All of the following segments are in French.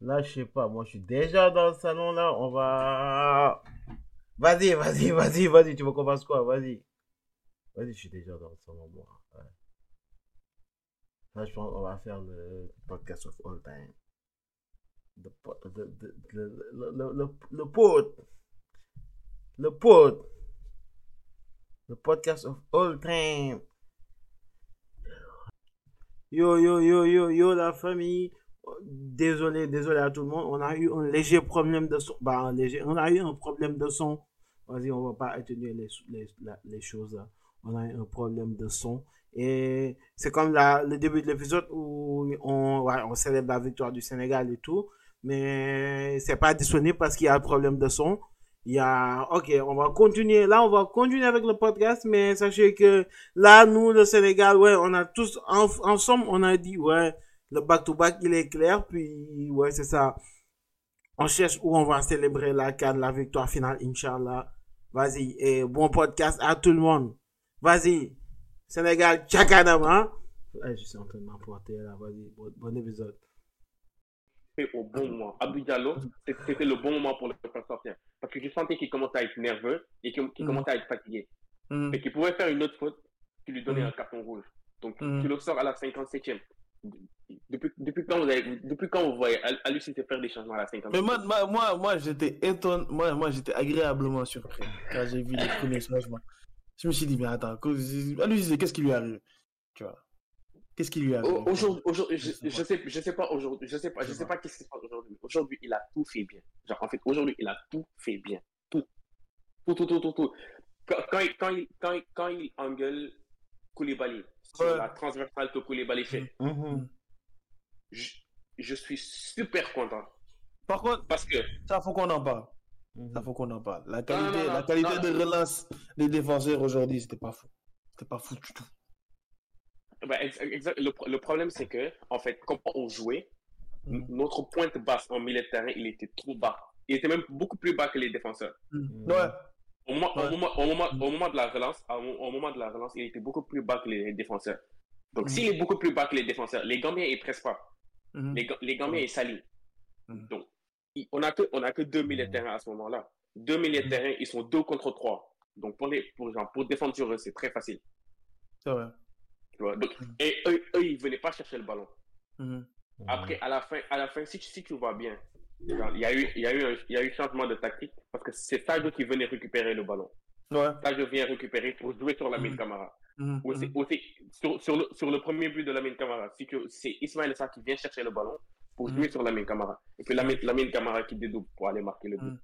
Là, je sais pas. Moi, je suis déjà dans le salon, là. On va. Vas-y, vas-y, vas-y, vas-y. Tu veux qu'on fasse quoi? Vas-y. Vas-y, je suis déjà dans le salon, moi. Là, je pense qu'on va faire le podcast of all time. Le, le, le, le, le, le, pod. Le podcast of all time. Yo, yo, yo, yo, yo, la famille. Désolé, désolé à tout le monde. On a eu un léger problème de son. Bah, un léger. On a eu un problème de son. Vas-y, on va pas étudier les, choses. On a eu un problème de son. Et c'est comme le début de l'épisode où on, on célèbre la victoire du Sénégal et tout. Mais c'est pas disponible parce qu'il y a un problème de son. Il y a, ok, on va continuer. Là, on va continuer avec le podcast, mais sachez que là, nous, le Sénégal, ouais, on a tous, en- ensemble, on a dit, ouais, le back-to-back, il est clair, puis, ouais, c'est ça. On cherche où on va célébrer la CAN, la victoire finale, Inch'Allah. Vas-y, et bon podcast à tout le monde. Vas-y. Sénégal, Tchakanam, hein? Je suis en train de m'emporter, là, vas-y, bon, bon épisode. au bon moment. Abdou Diallo, c'était le bon moment pour le faire sortir. Parce que je sentais qu'il commençait à être nerveux et qu'il Mhm. commençait à être fatigué. Mhm. Et qu'il pouvait faire une autre faute qui lui donnait Mhm. un carton rouge. Donc, tu le sors à la 57e. Depuis, depuis, quand, vous avez, depuis quand vous voyez Alucine faire des changements à la 57e Mais moi, moi, moi, moi, j'étais étonné, moi, moi j'étais agréablement surpris quand j'ai vu les premiers changements. Je me suis dit, mais attends, cause- à lui, c'est- qu'est-ce qui lui arrive Tu vois? Qu'est-ce qui lui arrive Au- Aujourd'hui, je, Je sais je sais, pas aujourd'hui, je sais pas, Je sais pas. pas qu'est-ce qui se passe aujourd'hui. Aujourd'hui, il a tout fait bien. Genre, en fait, aujourd'hui, il a tout fait bien. Tout. Tout, tout, tout, tout, tout. Quand, quand, il, quand, il, quand, il, quand il engueule Koulibaly sur Ouais. la transversale que Koulibaly fait, Mhm. je, je suis super content. Par contre, Parce que, ça faut qu'on en parle. Mhm. Ça faut qu'on en parle. La non, qualité, non, la qualité non. de relance des défenseurs aujourd'hui, c'était pas fou. C'était pas fou du tout. exact, le, pro- le problème, c'est que, en fait, comment on jouait, Mhm. notre pointe basse en milieu de terrain, il était trop bas. Il était même beaucoup plus bas que les défenseurs. Ouais. Au moment, au moment, au moment, au moment de la relance, au, moment de la relance, il était beaucoup plus bas que les défenseurs. Donc, Mhm. s'il est beaucoup plus bas que les défenseurs, les Gambiens, ils pressent pas. Mhm. Les, Ga- les Gambiens, ils s'allient. Mhm. Donc, on n'a que, on a que deux milieux de terrain à ce moment-là. Deux milieux de Mhm. terrain, ils sont deux contre trois. Donc, pour, les, pour, genre, pour défendre sur eux, c'est très facile. C'est vrai. tu vois. Donc, Mhm. et eux, eux, ils venaient pas chercher le ballon. Mhm. Après, à la fin, à la fin si, tu- si tu vois bien, il y a eu, il y a eu, un, il y a eu changement de tactique parce que c'est Sadio qui venait récupérer le ballon. Ouais. Sadio vient récupérer pour jouer sur la. Camara. Mhm. Aussi, Mhm. aussi, sur, sur, le, sur le premier but de Lamine Camara, si tu- c'est Ismaël Sarr qui vient chercher le ballon pour Mhm. jouer sur Lamine Camara. Et puis Lamine, Lamine Camara qui dédouble pour aller marquer le but.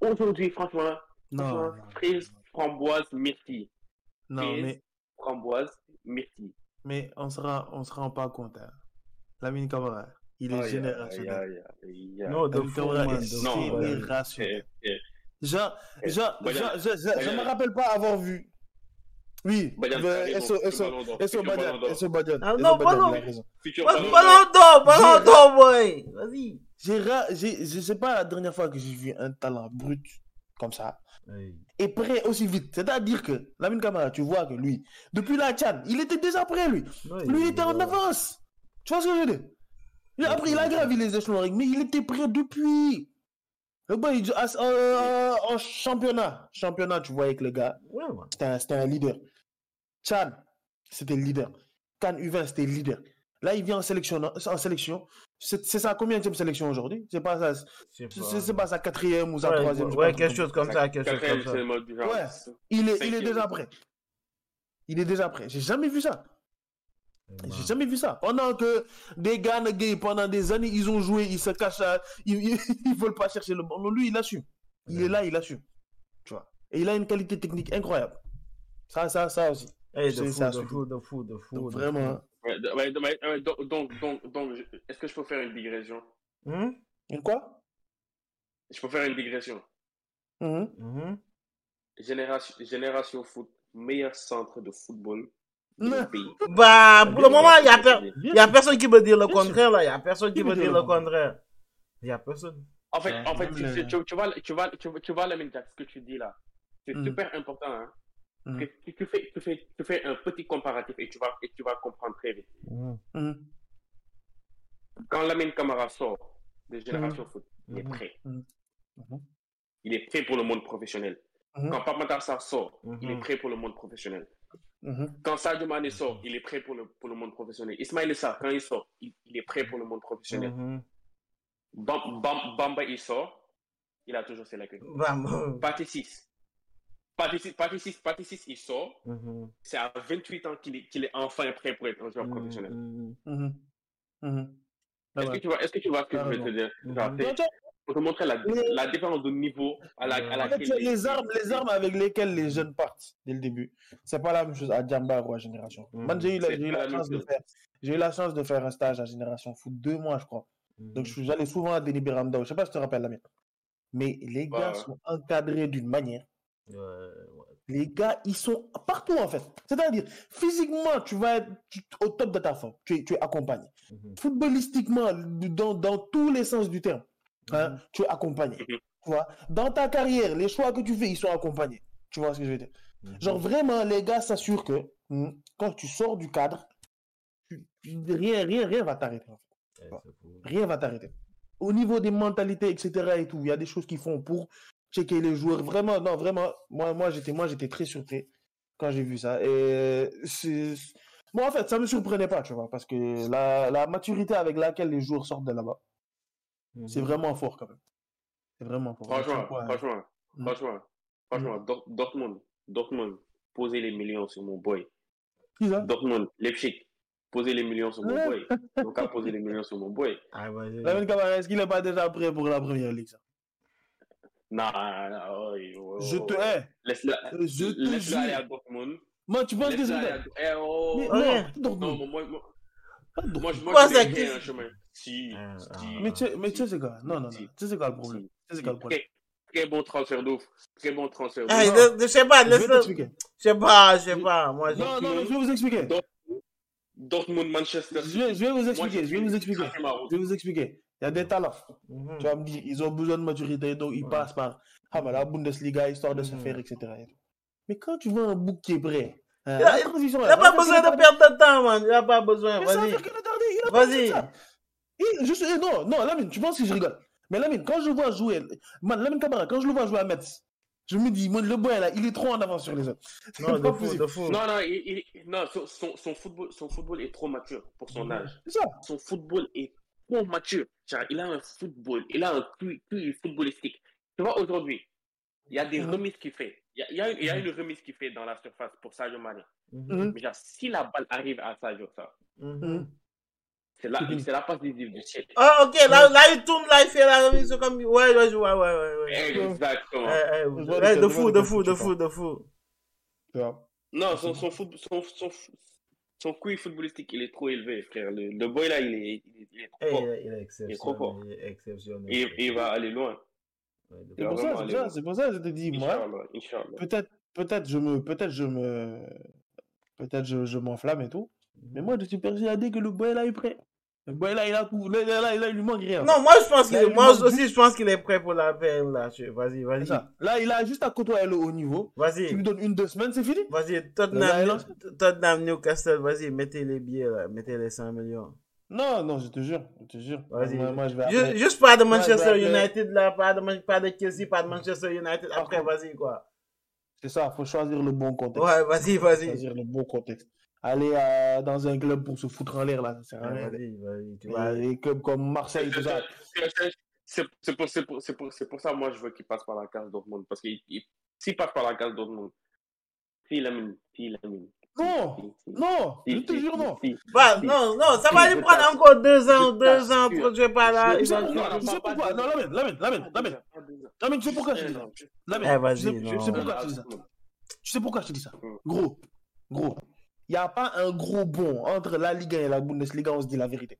Aujourd'hui, franchement, franchement, non, frise, framboise, myrtille. non, frise, mais, Framboise, myrtille. mais on on se rend pas compte. hein. Lamine Camara, il est générationnel. Lamine fou, Camara man, est générationnel. Eh, eh, Eh, je, je, je Badian. me rappelle pas avoir vu. Oui, d'or, Esso futur Badian. Esso Badian, Ah, non, ballon. d'or. ballon d'or, boy. Vas-y. J'ai, ra- j'ai, je sais pas la dernière fois que j'ai vu un talent brut comme ça Hey. et prêt aussi vite. C'est-à-dire que Lamine Camara, tu vois que lui, depuis la Tchad, il était déjà prêt lui. Non, Lui il était en avance. Tu vois ce que je veux dire? Après, il a gravi les échelons, mais il était prêt depuis. Le il- à- euh, en championnat, championnat, tu voyais que le gars, c'était un, c'était un leader. Chan, c'était le leader. Can U20, c'était le leader. Là, il vient en sélection. En sélection. C'est c'est sa combien de sélection aujourd'hui C'est pas, sa- c'est c'est pas sa quatrième ou sa Ouais, troisième. ouais, quelque chose comme ça, quelque chose Quatrième, comme ça. Ouais. Il est, il est déjà prêt. Il est déjà prêt. J'ai jamais vu ça. J'ai jamais vu ça. Pendant que des gars de gay, pendant des années, ils ont joué, ils se cachent, à- ils, ils, ils veulent pas chercher le ballon. Lui, il assume. Il est là, il assume. Tu vois. Et il a une qualité technique incroyable. Ça, ça, ça aussi. Hey, de C'est fou, ça, de fou, de fou, de fou. Donc, de vraiment. fou. Ouais, de- ouais, de- ouais, ouais, donc, donc, donc, est-ce que je peux faire une digression? Hum? Une quoi? Je peux faire une digression. Mhm. Mhm. Génération, Génération Foot, meilleur centre de football. Bah, pour le moment, il y a, per- a personne qui peut dire le contraire, là. Il y a personne qui dire dire le contraire? Il y a personne. En fait, en fait même tu, le- tu, tu vois, tu vois, tu vois, tu vois Lamine Jack, ce que tu dis là, c'est Mhm. super important. Hein? Que Tu, tu fais, tu, fais, tu fais un petit comparatif et tu vas, et tu vas comprendre très vite. Mhm. Mhm. quand Lamine Camara sort de Génération Foot, il est prêt. Mhm. Il est prêt pour le monde professionnel. Mhm. Quand Pape Matar sort, il est Mhm. prêt pour le monde professionnel. Mhm. Quand Sadio sort, il est prêt pour le, pour le monde professionnel. Ismaël Sarr, quand il sort, il, il est prêt pour le monde professionnel. Mhm. Bam- Bam- Bamba, il sort, il a toujours ses lacunes. Pathé 6. Pathé 6, Pathé 6, Pathé 6, il sort. Mhm. C'est à 28 ans qu'il est, est enfin prêt pour être un joueur professionnel. Est-ce que tu vois, est-ce que tu vois ce que je veux te dire? Pour te montrer la, Mais- la différence de niveau à, la, à En fait, les armes, les armes avec lesquelles les jeunes partent dès le début. C'est pas la même chose à Djamba ou à Génération. Moi, j'ai eu, la, C'est j'ai eu la même chance de faire, j'ai eu la chance de faire un stage à Génération Foot deux mois, je crois. Donc, je suis- j'allais souvent à Denis Biramdao. Je sais pas si tu te rappelles la mienne. Mais les gars Ouais. sont encadrés d'une manière. Ouais, ouais. Les gars, ils sont partout en fait. C'est-à-dire, physiquement, tu vas être au top de ta forme. Tu es, tu es accompagné. Mhm. Footballistiquement, dans, dans tous les sens du terme, hein, Mhm. tu es accompagné. Mhm. Tu vois, dans ta carrière, les choix que tu fais, ils sont accompagnés. Tu vois ce que je veux dire? Mhm. Genre vraiment, les gars s'assurent que hmm, quand tu sors du cadre, tu- tu- rien, rien, rien va t'arrêter. en fait. Ouais, fou. Rien va t'arrêter. Au niveau des mentalités, etc. et tout, il y a des choses qu'ils font pour checker les joueurs. Vraiment, non, vraiment, moi, moi, j'étais, moi, j'étais très surpris quand j'ai vu ça. Et c'est, moi, en fait, ça me surprenait pas, tu vois, parce que la, la maturité avec laquelle les joueurs sortent de là-bas, c'est Mhm. vraiment fort quand même. C'est vraiment fort. Franchement, C'est quoi, hein. franchement, Mm. franchement, franchement, Dor- Dortmund, Dortmund, posez les millions sur mon boy. Qui ça? Dortmund, Leipzig, posez les millions sur mon boy. Donc, à poser les millions sur mon boy. Ah, est-ce qu'il est pas déjà prêt pour la première ligue, ça? Non, non, ouais, ouais, Je te ouais. hais. Laisse-le Je te laisse-le aller à jure. Dortmund. Moi, tu penses que c'est aller ça à Eh, oh. Mais non, moi. Si, Ah, si. ah. Mais tu sais, mais tu sais, quoi? Non, non, non. Tu sais, c'est quoi le problème? Tu sais, quoi le problème? Très, bon transfert d'offre. Très bon transfert Ah, d'offre. je, je sais pas, Je vais laisse-le. t'expliquer. Je sais pas, je sais pas. Moi, je. Non, non, mais je vais vous expliquer. Dortmund, Manchester Je vais, je vais vous Moi, expliquer. Je vais vous expliquer. Je vais vous expliquer. Il y a des talents. Mhm. Tu vas me dire, ils ont besoin de maturité, donc ils Ouais. passent par ah, bah, la Bundesliga, histoire de se Mhm. faire, etc. Mais quand tu vois un bouc qui est prêt, hein, Il n'a pas besoin de perdre de temps, man. Il n'a pas besoin. Mais Vas-y. Vas-y. Et je sais, non, non, Lamine, tu penses que je rigole. Mais Lamine, quand je vois jouer, man, Lamine Camara, quand je le vois jouer à Metz, je me dis, le boy là, il est trop en avance sur les autres. C'est Non, de fou, possible. de fou. Non, non, il, il- non son, son, football, son football est trop mature pour son âge. Ça. Son football est trop mature. Genre, il a un football, il a un QI, footballistique. Tu vois, aujourd'hui, il y a des Mhm. remises qu'il fait. Il y a, il y a- a une remise qu'il fait dans la surface pour Sadio Mané. Mhm. Mhm. Mais genre, si la balle arrive à Sadio, ça, Mhm. C'est la, C'est la passe décisive du siècle. Ah, ok, là, là, il tourne, là, il fait la remise comme. Ouais, ouais, ouais, ouais, ouais. ouais. Exactement. Ouais, de fou, de fou, de fou, de fou. Non, son, son, foot- son, son, son QI footballistique, il est trop élevé, frère. Le, le boy là, il est, il est, il est Eh, trop il fort. est- il est Il est trop fort. exceptionnel. Il est exceptionnel. Et, il va aller loin. C'est pour, ça, c'est ça, c'est pour ça que je te dis, moi, peut-être, peut-être je me, peut-être je me, peut-être je, je m'enflamme et tout. Mais moi, je suis persuadé que le boy là est prêt. Boy là, il a tout, là, là, il lui manque rien. Non, moi, je pense qu'il moi manque aussi, je pense qu'il est prêt pour la peine, là. Vas-y, vas-y. Là, il a juste à côtoyer le haut niveau. Tu Vas-y. lui donnes une, deux semaines, c'est fini? Vas-y, Tottenham. Tottenham, Newcastle, vas-y, mettez les billets, là. Mettez les 5 millions. Non, non, je te jure, je te jure. Vas-y. Moi, je vais Juste pas de Manchester United, là. Pas de, pas de Chelsea, pas de Manchester United. Après, vas-y, quoi. C'est ça, faut choisir le bon contexte. Ouais, vas-y, vas-y. Choisir le bon contexte. Aller euh, dans un club pour se foutre en l'air, là, ça sert à rien. Les clubs comme Marseille, tout ça. C'est- pour, c'est pour, c'est pour, c'est pour ça, moi, je veux qu'il passe par la case Dortmund. Parce que s'il passe par la case Dortmund, s'il amène, s'il amène. Non, non, je te jure, non. Bah, non, non, ça va lui prendre encore deux ans, deux ans pour que je pas là. Tu sais pourquoi, non, ans, pas deux ans. Lamine, tu sais pourquoi je te dis Non, ça Lamine, Eh, tu sais- pourquoi je te dis ça? Tu sais pourquoi je dis ça? Mm. Gros, gros. Il n'y a pas un gros bon entre la Ligue 1 et la Bundesliga, on se dit la vérité.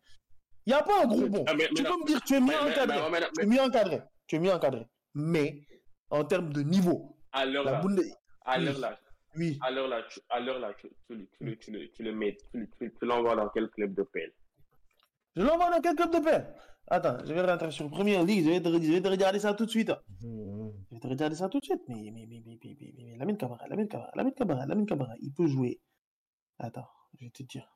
Il n'y a pas un gros bon. Ah, mais- tu mais peux non. me dire, tu es mieux encadré. Tu es mieux encadré. Tu es mieux encadré. Mais, en termes de niveau, À l'heure la là, Bundes... à oui. l'heure là, Oui. à l'heure là, tu, à l'heure là, tu, tu, tu, le- tu, le- tu le mets, tu, tu, tu l'envoies dans quel club de PL Je l'envoie dans quel club de paix Attends, je vais rentrer sur Première Ligue. Je vais te, je vais te regarder ça tout de suite. Mhm. Je vais te regarder ça tout de suite. Mais, mais, mais, mais, mais, mais, mais, mais Lamine Camara, Lamine Camara, Lamine Camara, Lamine Camara, il peut jouer. Attends, je vais te dire.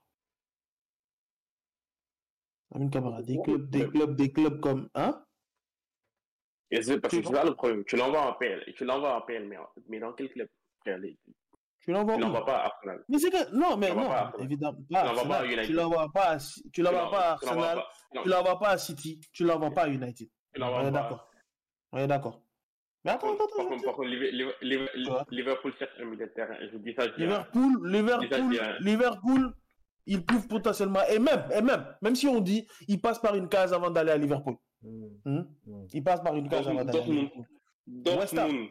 Lamine Camara, des clubs, des clubs, des clubs comme. Hein? Et parce que Tu c'est ça le problème. Tu l'envoies en PL. Tu l'envoies en PL, mais, mais dans quel club? Tu l'envoies Tu où? l'envoies pas à Arsenal. Mais c'est que. Non, mais non, évidemment. Tu l'envoies pas à. Tu l'envoies pas à Arsenal. Tu l'envoies pas à City. Tu l'envoies pas à United. On est d'accord. On est d'accord. Mais attends, attends, Par attends. contre, par contre, Liver- Liver- Liver- Quoi Liverpool cherche un milieu de terrain. Je dis ça. Liverpool, Liverpool. Liverpool, il prouve potentiellement, et même, et même, même si on dit, il passe par une case avant d'aller à Liverpool. Hmm. Hmm? Hmm. Il passe par une case avant d'aller à Dortmund. Liverpool. West Ham. Dortmund.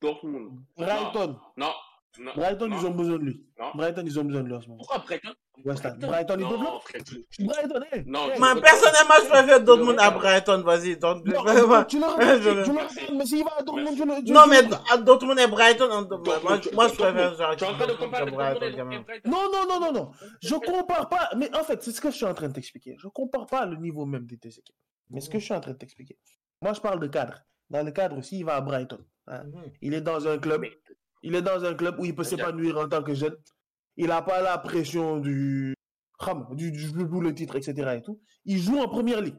Dortmund. Brighton, Non. Non. Brighton, non. ils ont besoin de lui. Non. Brighton, ils ont besoin de lui en ce moment. Pourquoi Brighton? West Ham. Brighton, ils doivent Non, le- Brighton, eh. Non, Man, personnellement, je préfère Dortmund à Brighton, vas-y. Non, vraiment. tu le regardes, le- tu le regardes, mais s'il va à Dortmund, tu le. Non, mais Dortmund et Brighton, on- moi, je préfère Tu es en train de comparer Brighton et. Brighton. Non, non, non, non, non. Je compare pas. Mais en fait, c'est ce que je suis en train de t'expliquer. Je compare pas le niveau même des deux équipes. Mais ce que je suis en train de t'expliquer. Moi, je parle de cadre. Dans le cadre aussi, il va à Brighton. hein. Mhm. Il est dans un club. Il est dans un club où il peut s'épanouir en tant que jeune. Il n'a pas la pression du. Ram, du, du, du double titre, etc. Et tout. Il joue en première ligue.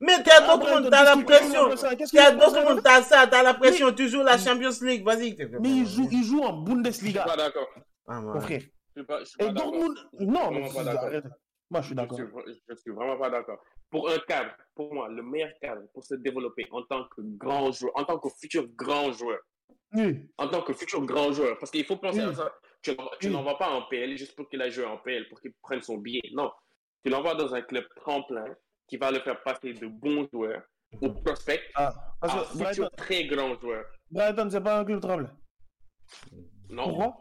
Mais Ah, Dortmund, Brighton, t'as la pression. appelle ça Dortmund, t'as ça, t'as la pression, tu joues la Champions League, vas-y. Mais il joue, il joue en Je suis Bundesliga, pas d'accord. Ah, mon frère. Je suis pas, je suis Et pas d'accord. Dortmund. Non, mais Vraiment pas d'accord. arrête. Moi, je suis Je d'accord. suis, je suis vraiment pas d'accord. Pour un cadre, pour moi, le meilleur cadre pour se développer en tant que grand joueur, en tant que futur grand joueur, Oui. en tant que futur grand joueur, parce qu'il faut penser à ça. Tu tu Oui. l'envoies pas en PL juste pour qu'il aille jouer en PL, pour qu'il prenne son billet. Non. Tu l'envoies dans un club tremplin qui va le faire passer de bons joueurs au prospect Ah, à que futur Brighton, très grand joueur. Brighton, c'est pas un club tremblé. Non. Pourquoi?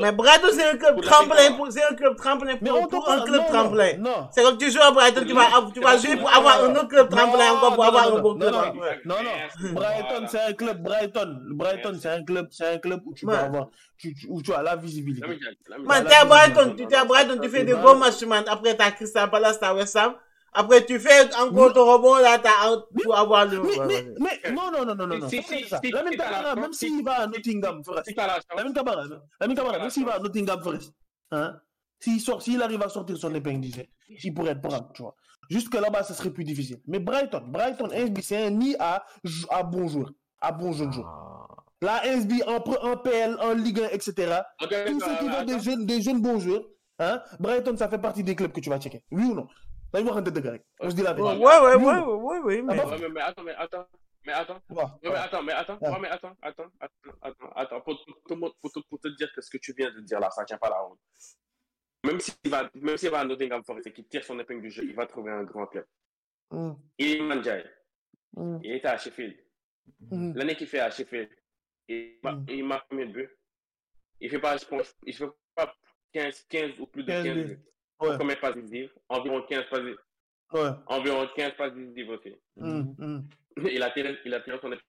Mais Brighton, c'est un club tremplin, c'est un club tremplin pour, pour un club non, tremplin. Non, non. C'est comme tu joues à Brighton, tu vas, tu vas jouer pour avoir un autre club tremplin Non, encore pour non, avoir non, un bon non, club non. Non, non. Brighton, c'est un club. Brighton, Brighton, c'est un club, c'est un club où tu avoir, tu- tu- où tu as la visibilité. Man, t'es à Brighton, tu t'es à Brighton, tu fais des bons matchs, man. Après, t'as Crystal Palace, t'as West Ham. Après, tu fais encore ton rebond, là, t'as un, pour avoir le. Mais, mais, non, non, non, non, non. Si, si, ça. si, Lamine Camara, même si- s'il va à Nottingham Forest. Lamine Camara, Lamine Camara, même s'il va à. Nottingham Forest, hein, s'il sort, s'il arrive à sortir son épingle du jeu, il pourrait être prendre, tu vois. Jusque là-bas, ce serait plus difficile. Mais Brighton, Brighton, SB, c'est un nid à, à bons joueurs, à bons jeunes joueurs. Ah. La SB en, en PL, en Ligue 1, etc. Tous ceux qui veulent des jeunes, des jeunes bons joueurs, hein, Brighton, ça fait partie des clubs que tu vas checker. Oui ou non? Là, on de grec. On se dit la Ouais, vérité. ouais, ouais, ouais, ouais, ouais, mais. Ah bon Ouais, mais, attends, mais attends, mais attends. Ouais, Ouais, mais attends, mais attends, Ah. ouais, mais attends, attends, attends, attends. Pour, pour, pour, pour te, pour te dire que ce que tu viens de dire là, ça tient pas la route. Même s'il va, même s'il va à Nottingham Forest et qu'il tire son épingle du jeu, il va trouver un grand club. Hum, Iliman Ndiaye, hum, il était à Sheffield. hum. L'année qu'il fait à Sheffield, il, ma- Mm. il marque combien de buts? Il fait pas, je pense, il fait pas 15, 15 ou plus de 15 15 buts. Ouais, Combien de passes décisives Environ 15 passes, ouais. environ 15 passes décisives aussi. Il a tiré, il a tiré son épingle.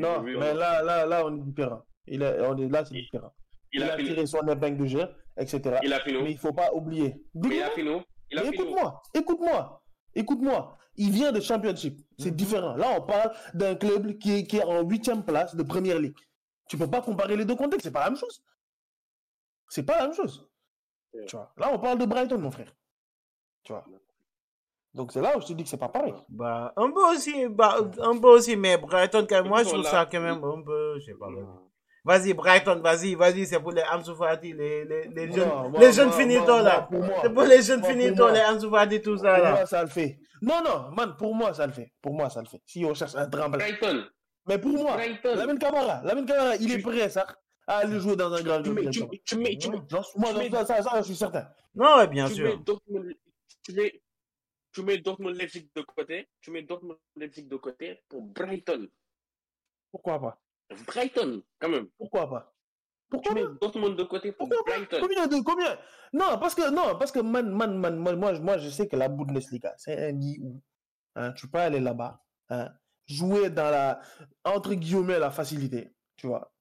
Non, Oui mais là, là, là, on est différent. Il est, on est, là, c'est différent. il Il a a fini. tiré son épingle de jeu, etc. Il a fini. Mais il faut pas oublier. Mais il a fini. Il a Mais fini. écoute-moi, écoute-moi, écoute-moi. Il vient de Championship. C'est Mhm. différent. Là, on parle d'un club qui est, qui est en huitième place de Première Ligue. Tu peux pas comparer les deux contextes. C'est pas la même chose. C'est pas la même chose. Ouais. Tu vois. Là, on parle de Brighton, mon frère. Tu vois. Donc c'est là où je te dis que c'est pas pareil. Bah, un peu aussi, bah, un peu aussi, mais Brighton, quand même, moi, je trouve ça quand même un peu, je sais pas. Vas-y, Brighton, vas-y, vas-y, c'est pour les Fati, les, les, les Non, jeunes, moi- les jeunes finitons, là. C'est pour les jeunes finitons, les Fati, tout ça, Pour là. moi, ça le fait. Non, non, man, pour moi, ça le fait. Pour moi, ça le fait. Si on cherche un tremblin. Brighton. Mais pour moi, Brighton. Lamine Camara, Lamine Camara, il est prêt, ça, à aller jouer dans un grand Tu club. mets, tu, tu mets, tu mets, Moi, tu mets- ça, ça, ça, je suis certain. Non, ouais, bien tu mets sûr. Dortmund, tu mets, tu mets Dortmund Leipzig de côté, tu mets Dortmund Leipzig de côté pour Brighton. Pourquoi pas? Brighton, quand même. Pourquoi pas? Tu Pourquoi mets pas? Dortmund de côté pour Pourquoi pas? Brighton. Combien de combien? Non, parce que non, parce que man, man, man, man, moi, moi, je sais que la Bundesliga, c'est un nid où hein, tu peux aller là-bas, hein, jouer dans la entre guillemets la facilité, tu vois.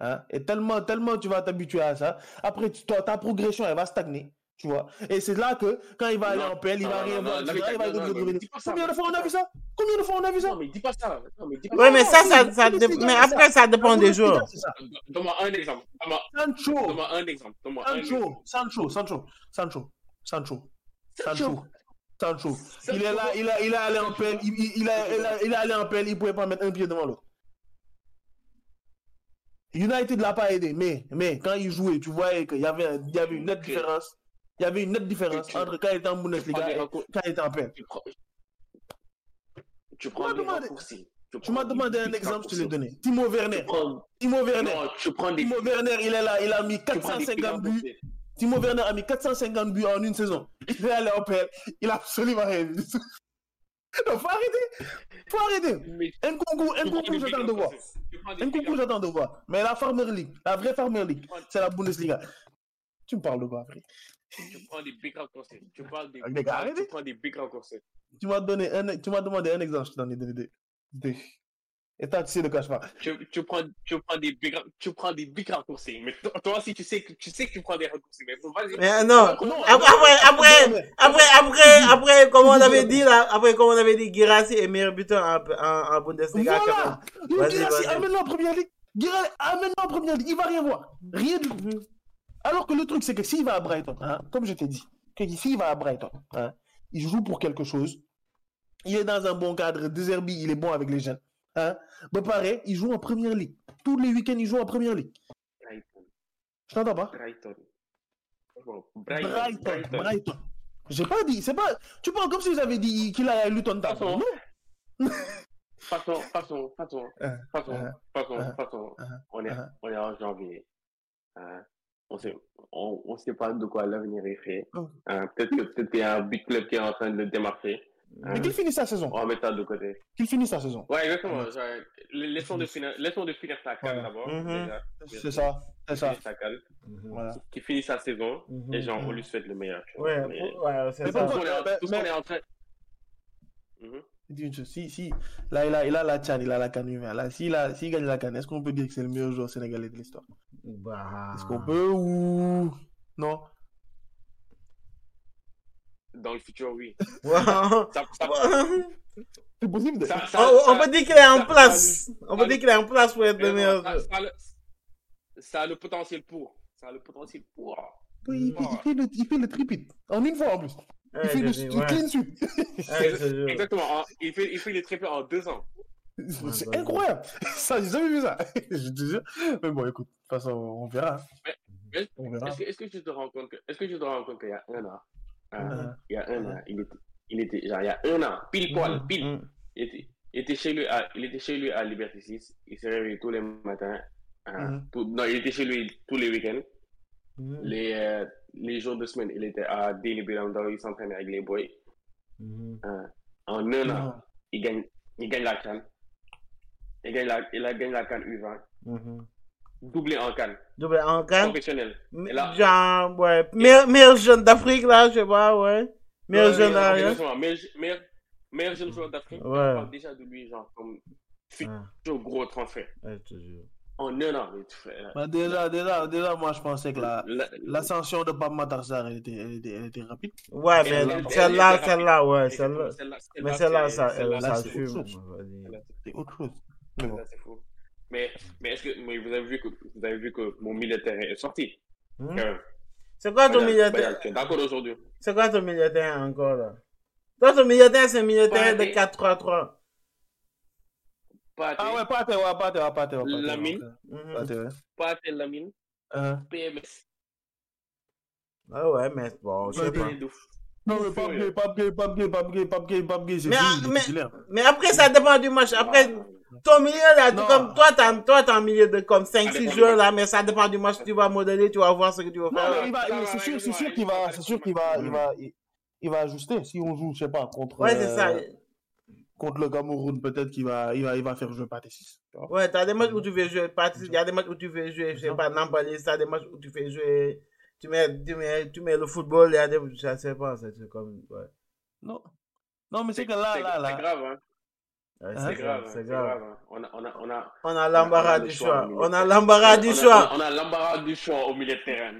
Hein, et tellement, tellement tu vas t'habituer à ça. Après, tu- toi, ta progression, elle va stagner, tu vois. Et c'est là que quand il va aller Non, en PL, il va rien voir. ça, Combien de fois on a vu ça? Combien de fois on a vu ça? Non, mais dis pas ça. Non, mais dis pas Ouais, mais ça, ça, ça, dé- Bundesliga, mais après, ça? ça dépend des jours. ça? Donne-moi un exemple. Sancho, donne-moi un exemple. Sancho, Sancho, Sancho, Sancho, Sancho. Sancho. Sancho. Il est là, il a, il a allé en pelle, il, il, il a, il, a, il a allé en pelle, il pouvait pas mettre un pied devant l'autre. United l'a pas aidé, mais, mais quand il jouait, tu voyais qu'il y avait, un- il y avait une nette différence. Il y avait une nette différence Tu- entre quand il était en Bundesliga des et quand il était en pelle. tu prends- Tu m'as prends des demandé- raccourcis. Tu m'as demandé un exemple, je te l'ai donné. Timo Werner. prends- Timo Werner. Non, tu prends des. Timo Werner, il est là, il a mis tu prends des 450 buts. Timo Werner a mis 450 buts en une saison. Il est allé en pelle. Il a absolument rien vu. Non, faut arrêter. Faut arrêter. Un concours, un concours, j'attends de voir. Un concours, j'attends de voir. Mais la Farmer League, la vraie Farmer League, c'est la Bundesliga. Tu me parles de quoi, après Tu prends des big raccourcis. Tu parles des. Arrêtez. Tu prends des big raccourcis. Tu m'as donné un, tu m'as demandé un exemple, je t'en ai donné deux. Et toi, tu sais de quoi je parle. Tu, tu prends, tu prends des big, tu prends des big raccourcis. Mais toi, toi aussi, tu sais que tu sais que tu prends des raccourcis. Mais vas-y. Mais non, Non, après, après, après, après, après, comme on avait dit là, après, comme on avait dit, Girassi est meilleur buteur en, en, en Bundesliga. Voilà. Vas-y, Vas-y, vas-y. amène-le en première ligue. Guirassy, amène-le en première ligue. Il va rien voir. Rien du tout. Alors que le truc, c'est que s'il va à Brighton, hein, comme je t'ai dit, que s'il va à Brighton, hein, il joue pour quelque chose. Il est dans un bon cadre. Deserbi, il est bon avec les jeunes. Hein. Mais pareil, il joue en première ligue. Tous les week-ends, il joue en première ligue. Brighton. Je t'entends pas? Brighton. Brighton. Brighton. Brighton. Brighton. J'ai pas dit. C'est pas. Tu parles comme si j'avais dit qu'il a Luton Town. Façon. Non. Façon, façon, façon, Euh, façon, euh, façon, euh, façon. euh, On est, euh. on est en janvier. Hein, On sait, on, on sait pas de quoi l'avenir est fait. Oh. Hein, Peut-être que peut-être qu'il y a un big club qui est en train de démarcher. Mais Hein, qu'il finisse sa saison. on va mettre ça de côté. Qu'il finisse sa saison. Ouais, exactement. Ouais. laissons, de finir, laissons de finir sa Ouais. d'abord. Mhm. déjà. C'est ça. C'est ça. Finir sa canne. Voilà. Qui finit sa saison. Mhm. Et genre, on lui souhaite le meilleur. Ouais, Mais- ouais, c'est Mais ça. tout ce pourquoi- qu'on est en- train. Dis une chose, Si, si, là, il a, il a la Tchad, il a la canne humaine. Là, s'il a, s'il gagne la canne, est-ce qu'on peut dire que c'est le meilleur joueur sénégalais de l'histoire? Bah. Est-ce qu'on peut ou. Non? Dans le futur, oui. Ouais. Ça, ça, C'est possible de. ça, on, ça- on peut dire qu'il est en ça- place. On peut dire qu'il est en place pour être le Mais meilleur. ça, ça a le, ça a le potentiel pour. Ça a le potentiel pour. Oui, il, fait- il fait le, il fait le tripit. En une fois en plus. Ouais, il fait le, le ouais. clean. Ouais. Exactement. en- Il fait, il fait les triplés en deux ans. C'est bah, incroyable. Ça, j'ai jamais vu ça. je te jure. Mais bon, écoute, de toute façon, on verra. Est-ce que, est-ce que tu te rends compte que, est-ce que tu te rends compte qu'il y a un an, hein, Mhm. il y a un an, il était, il était, genre, il y a un an, pile poil, Mhm, pile, mhm. il était, il était chez lui à, il était chez lui à Liberté 6, il s'est réveillé tous les matins, hein, tout- non, il était chez lui tous les week-ends, les, euh, les jours de semaine, il était à Daily Belanda, il s'entraînait avec les boys, hein. en un an, il gagne, il gagne la canne, il gagne la, il a gagné la canne U20, Mhm. Doublé en canne, Double en canne. professionnel, là- Genre, ouais. Meilleur, meilleur jeune d'Afrique, là, je sais pas, ouais. Meilleur jeune. Exactement, meilleur, jeune joueur d'Afrique, Ouais. on parle déjà de lui, genre, comme Ouais, futur gros transfert. ouais, jure. En un an, mais tu fais. Bah, déjà, déjà, déjà, moi, je pensais que la, la- l'ascension de Pape Matar Sarr, elle était, elle était, elle était rapide. Ouais, Elle- mais elle- elle- celle-là, celle-là, ouais, celle-là. celle-là, Mais celle-là, ça, ça c'est autre fume. C'est autre chose. Mais bon. Mais, mais est-ce que mais vous avez vu que vous avez vu que mon militaire est sorti? Hmm? quand même. C'est quoi ton milieu de D'accord aujourd'hui. C'est quoi ton milieu de terrain encore, là? Toi, ton milieu de terrain, c'est un milieu de terrain de Ouais, mais- 4-3-3. Pas Ah ouais, terre, ouais, terre. pas à terre, Lamine. Pas à terre, ouais. Pas Lamine. Hein. PMS. Ah ouais, mais bon, je sais Ouais, pas. ouais. Non, mais pas gay, pas gay, pas gay, pas gay, pas gay, pas gay, c'est Mais, ah, est après, ça dépend du match. Après, ton milieu, là, Non. comme, toi, t'as, toi, t'as un milieu de comme 5-6 dépend du joueurs, là, mais ça dépend du match. Tu vas modeler, tu vas voir ce que tu vas Non, faire. mais il va, il- c'est sûr, c'est sûr qu'il va, c'est sûr qu'il va, il va, il, il va ajuster. Si on joue, je sais pas, contre, Ouais, c'est ça. euh, contre le Cameroun, peut-être qu'il va, il va, il va faire jouer Pathé 6. tu vois. Ouais, t'as des matchs où tu fais jouer, pas- il y a des matchs où tu fais jouer, je sais pas, Nampalys, t'as des matchs où tu fais jouer, tu mets, tu mets, tu mets le football, il y a des, je sais pas, c'est c'est comme, ouais. Non. Non, mais c'est que là, C'est là, c'est là. grave, hein. Ouais, Hein? c'est C'est grave, c'est grave. grave. hein. On a, on a, on a, On a l'embarras du choix On a l'embarras du choix. On a l'embarras du choix au milieu de terrain.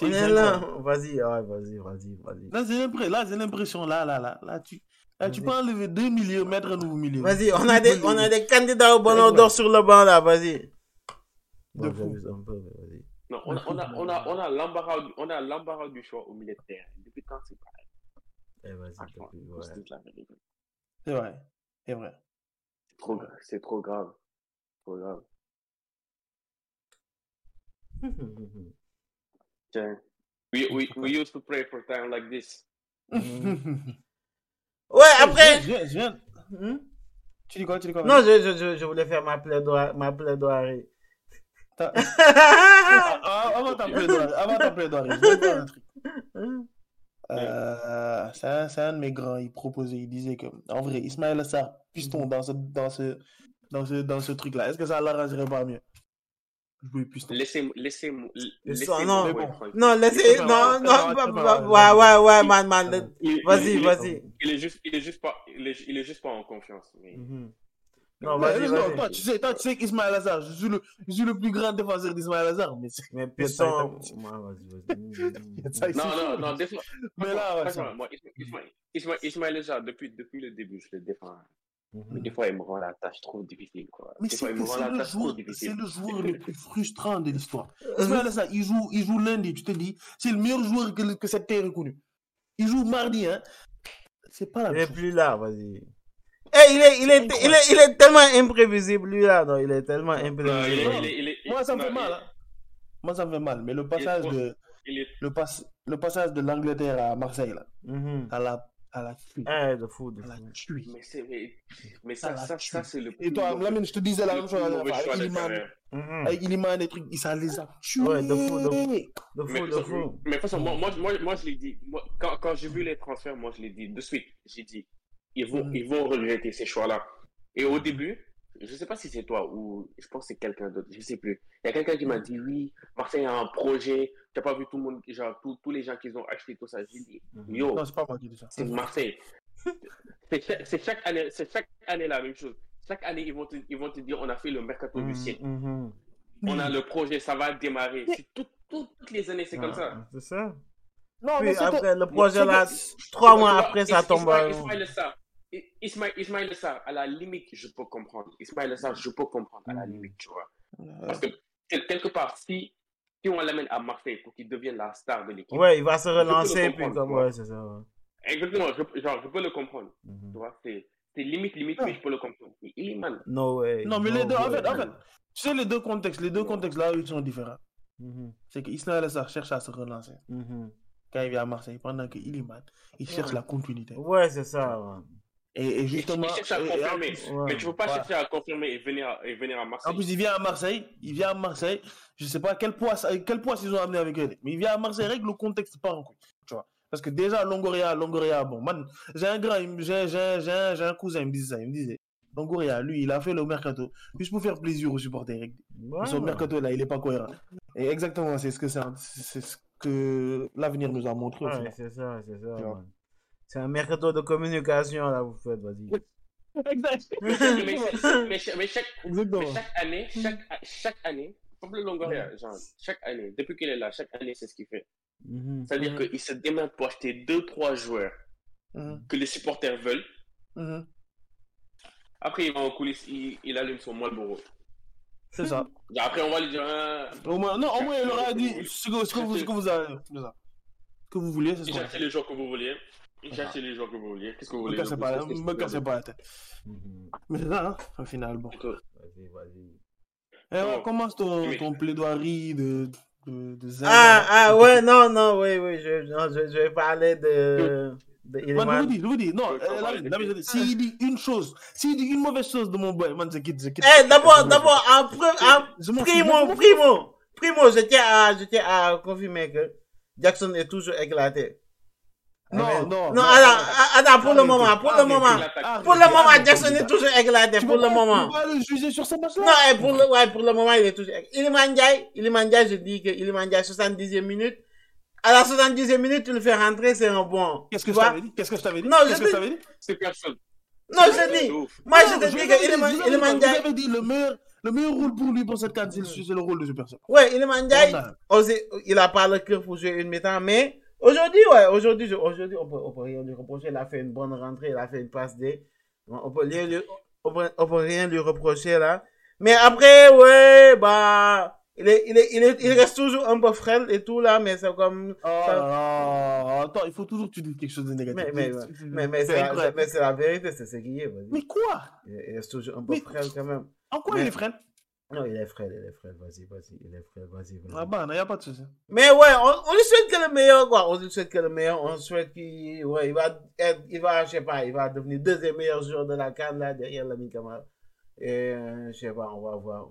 On est là. Vas-y, ouais, vas-y, vas-y, vas-y. Là, j'ai l'impression, là, j'ai l'impression, là, là, là, là, tu, là, tu Vas-y. peux enlever deux milieux, mettre un nouveau milieu. Vas-y, on a des, on a des candidats au ballon d'or sur le banc, là, vas-y. De Bon, vas-y. Non, on a, on a, on a, on a l'embarras, du- on a l'embarras du choix au milieu de terrain. Depuis quand c'est pareil? Eh, vas-y, faut ouais. C'est vrai. C'est vrai. C'est trop, c'est trop grave. Trop grave. Tiens. We, we, we used to pray for time like this. Ouais, après. Je viens- je viens- Hmm? Tu dis quoi, tu dis quoi Non, je, je, je, je voulais faire ma plaidoirie. Ma plaidoirie. Ah, ah, Avant ta plaidoirie, avant ta plaidoirie, je vais te dire un truc. Euh, c'est un, c'est un de mes grands, il proposait, il disait que, en vrai, Ismaël Assar, piston dans ce, dans ce, dans ce, dans ce truc-là, est-ce que ça l'arrangerait pas mieux? Jouer piston. Laissez-moi, laissez-moi, Laisse- laissez-moi non, bon. Non, laissez. Non, non, ouais, ouais, ouais, man, man. Vas-y, il- il- vas-y. Il est juste, il est juste pas, il est, il est juste pas en confiance. mais- Mhm. Non, Mais, vas-y, non, toi, tu sais, toi, tu sais qu'Ismaël Assar, je suis le, je suis le plus grand défenseur d'Ismaël Assar, mais c'est- Mais Ouais, vas-y, vas-y. Non, non, non, des fois. Mais là, ouais, moi, Isma- Isma- Isma- Ismaël Jar, depuis, depuis le début, je le défends. Mais Mhm. des fois, il me rend la tâche trop difficile, quoi. Mais des c'est fois, il me rend c'est la le joueur, difficile. c'est le joueur le plus frustrant de l'histoire. Euh, Ismaël il joue, il joue lundi, tu te dis, c'est le meilleur joueur que, que cette terre ait connu. Il joue mardi, hein. C'est pas la Il même est chose. plus là, vas-y. Eh, il est, il est, il est, il est tellement imprévisible, lui, là. Non, il est tellement Non, il est, imprévisible. il est, il est, Moi, ça me fait mal, il- hein. Moi, ça me fait mal. Mais le passage de, Il est, le, pass- le passage de l'Angleterre à Marseille, là, Mhm. à la, à la. Eh, de fou, de À la tuerie. mais c'est, mais, mais Ça ça, ça, c'est le Et toi, Lamine, je te disais la même chose Avec de Iliman. Mhm. avec Iliman, des trucs, ça les a tués. Ouais, de fou, de fou. De Mais, fou, de fou. mais de toute façon, moi, moi, moi, moi, je l'ai dit. Moi, quand, quand j'ai vu les transferts, moi, je l'ai dit de suite. J'ai dit, ils vont, Mhm. ils vont regretter ces choix-là. Et au début, je sais pas si c'est toi ou je pense que c'est quelqu'un d'autre, je sais plus. Il y a quelqu'un qui m'a dit, oui, Marseille a un projet. Tu n'as pas vu tout le monde, genre, tous- tous les gens qui ont acheté tout ça. J'ai dit, Mhm. yo, Non, c'est pas moi qui dis ça. c'est Marseille. C'est chaque, c'est chaque année, c'est chaque année la même chose. Chaque année, ils vont te, ils vont te dire, on a fait le mercato du siècle. Mhm. On a le projet, ça va démarrer. C'est tout- tout- toutes les années, c'est comme ça. Ah, C'est ça. Non, Puis mais après, le projet là, trois mois après, ça tombe. Ismaël, Ismaël Sarr, I- Ismaël, Ismaël Sarr, à la limite, je peux comprendre. Ismaël Sarr, je peux comprendre à la Mhm. limite, tu vois. Parce que quel- quelque part, si, si on l'amène à Marseille pour qu'il devienne la star de l'équipe, Ouais, il va se relancer, puis comme, ouais, c'est ça. ouais. exactement, je, genre, je peux le comprendre. Mhm. Tu vois, c'est c'est limite, limite, oui, je peux le comprendre. Mais Iliman, No way. Non, mais no les deux, en way. fait, en fait, tu sais, les deux contextes, les deux contextes là, ils sont différents. Mhm. C'est que Ismaël Assar cherche à se relancer Mhm. Quand il vient à Marseille, pendant que Iliman, il cherche Ouais. la continuité. Ouais, c'est ça. ouais. Et, justement, il cherche à en confirmer. plus- ouais. Mais tu ne peux pas chercher à confirmer et venir à, et venir à En Marseille. plus, il vient à Marseille, il vient à Marseille, je sais pas quel poids, ça- quel poids ils ont amené avec eux, mais il vient à Marseille avec le contexte pas en couille, tu vois. Parce que déjà, Longoria, Longoria, bon, man, j'ai un grand, j'ai j'ai- j'ai un, j'ai un cousin, il me disait ça, il me disait, Longoria, lui, il a fait le mercato, juste pour faire plaisir aux supporters. Son mercato, là, il est pas cohérent. Et exactement, c'est ce que c'est, c'est ce que l'avenir nous a montré. final. c'est ça, c'est ça. C'est un mercato de communication, là, vous faites, vas-y. Exact. mais, mais- mais chaque- mais chaque, Exactement. Mais chaque année, chaque, chaque année, comme le Longoria, genre, chaque année, depuis qu'il est là, chaque année, c'est ce qu'il fait. Mhm. C'est-à-dire qu'il se démène pour acheter deux, trois joueurs Mhm, que les supporters veulent. mhm. Après, il va en coulisses, il, il allume son Marlboro. C'est ça. Genre, Après, on va lui dire, ah, Au moins, non, au moins, il aura dit ce que, ce que vous, ce que vous avez. c'est ça. Ce que vous voulez, c'est ce j'ai les joueurs que vous vouliez. J'ai acheté les joueurs que vous vouliez. Qu'est-ce que vous Me voulez? cassez de pas, me cassez pas la tête. Mais c'est ça, hein, au final, bon. Vas-y, vas-y. Et on commence ton, ton plaidoirie de, de, de Ah, ah, ouais, non, non, oui, oui, je, non, je, je vais parler de, de Man, je vous dis, je vous dis, non, euh, je dis, s'il dit une chose, s'il dit une mauvaise chose de mon boy, man, je quitte, je quitte. Eh, d'abord, d'abord, en, primo, primo, primo, je tiens à, je tiens à confirmer que Jackson est toujours éclaté. Non, Amen. non, Non, attends, ah, attends, pour le moment, pour le moment, pour le moment, Jackson est toujours éclaté, pour le moment. Tu peux pas le juger sur ce match-là? Non, pour le, ouais, pour le moment, il est toujours. Iliman Ndiaye, Iliman Ndiaye, je dis que Iliman Ndiaye, 70e minute. À la 70e minute, tu le fais rentrer, c'est un bon. Qu'est-ce que Tu je t'avais dit? Qu'est-ce que je t'avais dit? Non, je Qu'est-ce que je t'avais dit? C'est personne. Non, je dis. Moi, je te dis que dit, Iliman vous avez dit, le meilleur, le meilleur rôle pour lui pour cette canne, c'est le rôle de super sub. Ouais, Iliman Ndiaye, Voilà. osé- il a pas le cœur pour jouer une mi-temps, mais aujourd'hui, ouais, aujourd'hui, aujourd'hui, on peut, on peut rien lui reprocher. Il a fait une bonne rentrée, il a fait une passe D. On peut rien lui, on peut, on peut rien lui reprocher, là. Mais après, ouais, bah, il, est, il, est, il, est, il reste toujours un peu frêle et tout là, mais c'est comme. Oh ça-. Attends, il faut toujours que tu dises quelque chose de négatif. Mais, mais, mais, mais C'est la, vérité, c'est ce qui est. Mais quoi? Il, reste toujours un peu Mais- frêle quand même. En quoi il est frêle Non, il est frêle, il est frêle, vas-y, vas-y, il est frêle, vas-y, vas-y. Ah bah, il n'y a pas de souci. Mais ouais, on, on lui souhaite que le meilleur, quoi. On lui souhaite que le meilleur. On souhaite qu'il, ouais, il va être, il va, je sais pas, il va devenir deuxième meilleur joueur de la canne, là, derrière l'ami Kamara. Et, euh, je sais pas, on va voir.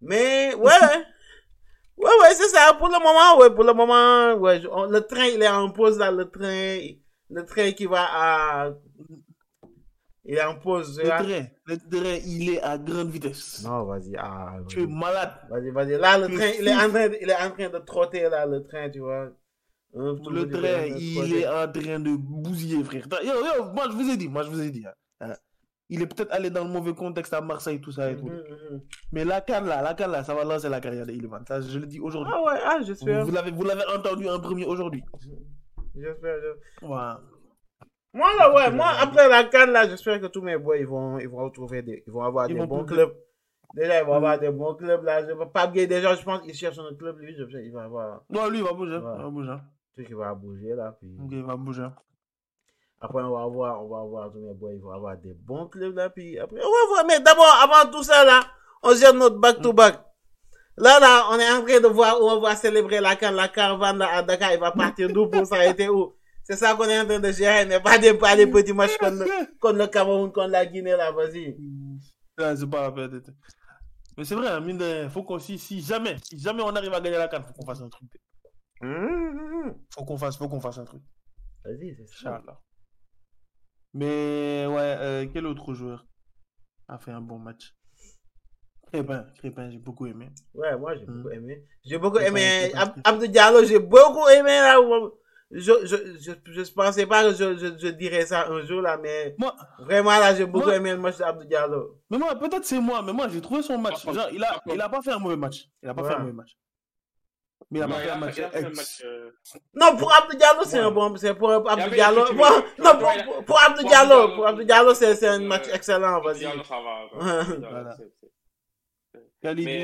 Mais, ouais, ouais. Ouais, c'est ça. Pour le moment, ouais, pour le moment, ouais, on- le train, il est en pause, là, le train, le train qui va à, il est en pause, Le là. train, le train, il est à grande vitesse. Non, vas-y, ah, Tu es malade. Vas-y, vas-y. Là, le Tu train, il est, en train de, il est en train de trotter, là, le train, tu vois. Le train, il est en train de bousiller, frère. Yo, yo, moi je vous ai dit, moi je vous ai dit. hein. Il est peut-être allé dans le mauvais contexte à Marseille, tout ça et tout. Mhm, mhm. Mais la canne là, la canne là, ça va lancer la carrière de Iliman. Ça, je le dis aujourd'hui. Ah ouais, ah, j'espère. vous l'avez, vous l'avez entendu en premier aujourd'hui. J'espère. je- Voilà. Moi, là, ouais, moi, après la canne, là, j'espère que tous mes boys, ils vont, ils vont retrouver des, ils vont avoir Ils des vont bons clubs. Déjà, ils vont avoir des bons clubs, là. Je, Gueye, déjà, je pense qu'il cherche un club, lui, je sais, il va avoir, Non, lui, il va bouger. Ouais. Il va bouger. tout qui va bouger, là. Puis, il va bouger. Après, on va avoir, on va avoir tous mes boys, ils vont avoir des bons clubs, là. Puis, après, on va voir. Mais d'abord, avant tout ça, là, on gère notre back-to-back. Là, là, on est en train de voir où on va célébrer la canne, la caravane là, à Dakar, il va partir d'où pour s'arrêter où? C'est ça qu'on est en train de gérer, mais pas des, pas des petits matchs contre, le- contre le Cameroun, contre la Guinée, là, vas-y. C'est pas la peine d'être- Mais c'est vrai, hein, mine de faut qu'on, si, si jamais, si jamais on arrive à gagner la canne, faut qu'on fasse un truc. Hum, hum, hum. Faut qu'on fasse, faut qu'on fasse un truc. Vas-y, c'est ça. Mais ouais, euh, quel autre joueur a fait un bon match? Crépin, Crépin, j'ai beaucoup aimé. Ouais, moi, j'ai beaucoup aimé. J'ai beaucoup aimé Abdou Diallo, j'ai beaucoup aimé, là. Je, je, je, je pensais pas que je, je, je dirais ça un jour, là, mais Moi, vraiment, là, j'ai beaucoup Moi- aimé le match d'Abdou Diallo. mais moi, peut-être c'est moi, mais moi j'ai trouvé son match. Genre, il a, il a pas fait un mauvais match. Il a pas Ouais. fait un mauvais match. Non, pour Abdou Diallo, c'est un bon. C'est pour Abdou Diallo. Non, pour Abdou Diallo. Abdou Diallo, c'est un match excellent, vas-y.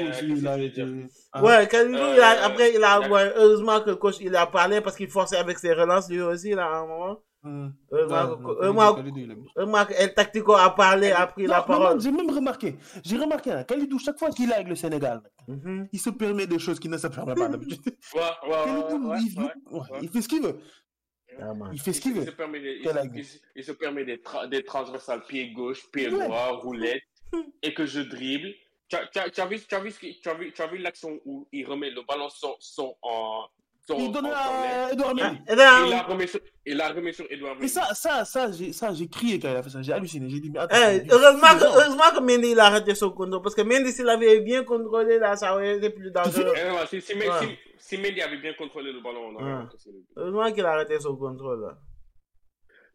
Aussi, il a été. Ouais, Kalidou, après, il a. Heureusement que le coach, il a parlé parce qu'il forçait avec ses relances lui aussi, là, à un moment. Hum. Heureusement, Ouais, que- non, Kalidou, heureusement, Kalidou, il a mis. heureusement que El Tactico a parlé, a pris Non, la parole. j'ai même remarqué, j'ai remarqué, hein, Kalidou, chaque fois qu'il est avec le Sénégal, Mhm. il se permet des choses qu'il ne se permet pas d'habitude. Ouais, ouais, ouais, Kalidou, ouais, il, fait ce qu'il veut. Ah. Il fait ce qu'il Il veut. se permet des, il, se- permet des, tra- des transversales pied gauche, pied droit, roulette, et que je dribble. Tu as, vu, tu as vu, ce qui- tu as vu, tu as vu l'action où il remet le ballon son en. Son, Il donne à Edouard Mendy. Et là, Il l'a remis sur, il l'a remis sur Edouard Mais Mendy. ça, ça, ça, j'ai, ça, j'ai crié quand il a fait ça. J'ai halluciné. J'ai dit, mais attends. eh, mais- heureusement que, heureusement que Mendy, il a raté son contrôle. Parce que Mendy, s'il avait bien contrôlé, là, ça aurait été plus dangereux. Eh non, si, si, Ouais. si, si Mendy avait bien contrôlé le ballon, on aurait Ouais. encaissé le but. Heureusement qu'il a arrêté son contrôle, là.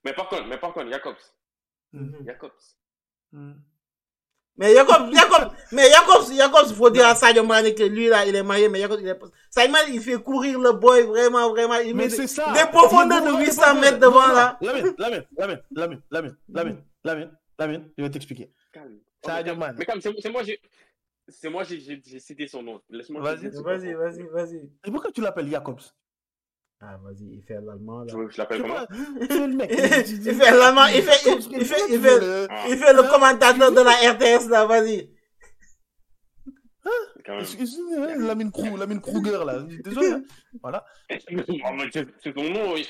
Mais par contre, mais par contre, Jacobs, Mhm. Jacobs, Mhm. Mais Jacob, Jacob, mais Jacob, Jacob, il faut dire à Sadio Mane que lui, là, il est marié, mais Jacob, il est pas... Sadio Mane, il fait courir le boy, vraiment, vraiment. Il met Mais c'est ça. des profondeurs de est 800 profondeur. mètres devant, là. Lamine, Lamine, Lamine, Lamine, Lamine, Lamine, Lamine, Lamine, je vais t'expliquer. calme. Sadio mais, calme, c'est moi, j'ai, c'est moi, j'ai, cité son nom. Laisse-moi. Vas-y. Vas-y, vas-y, vas-y. Et pourquoi tu l'appelles Jacobs? Ah, vas-y, il fait l'allemand, là. Je, je Je l'appelle comment? pas, C'est le mec. Il fait l'allemand, il fait, il, il fait, il fait, Ah, il fait le commentateur de la RTS, là, vas-y. quand même. Excuse-moi, hein, Lamine Krou- Lamine Kruger, là. Désolé. hein. Voilà. Mais c'est c'est ton nom, oui.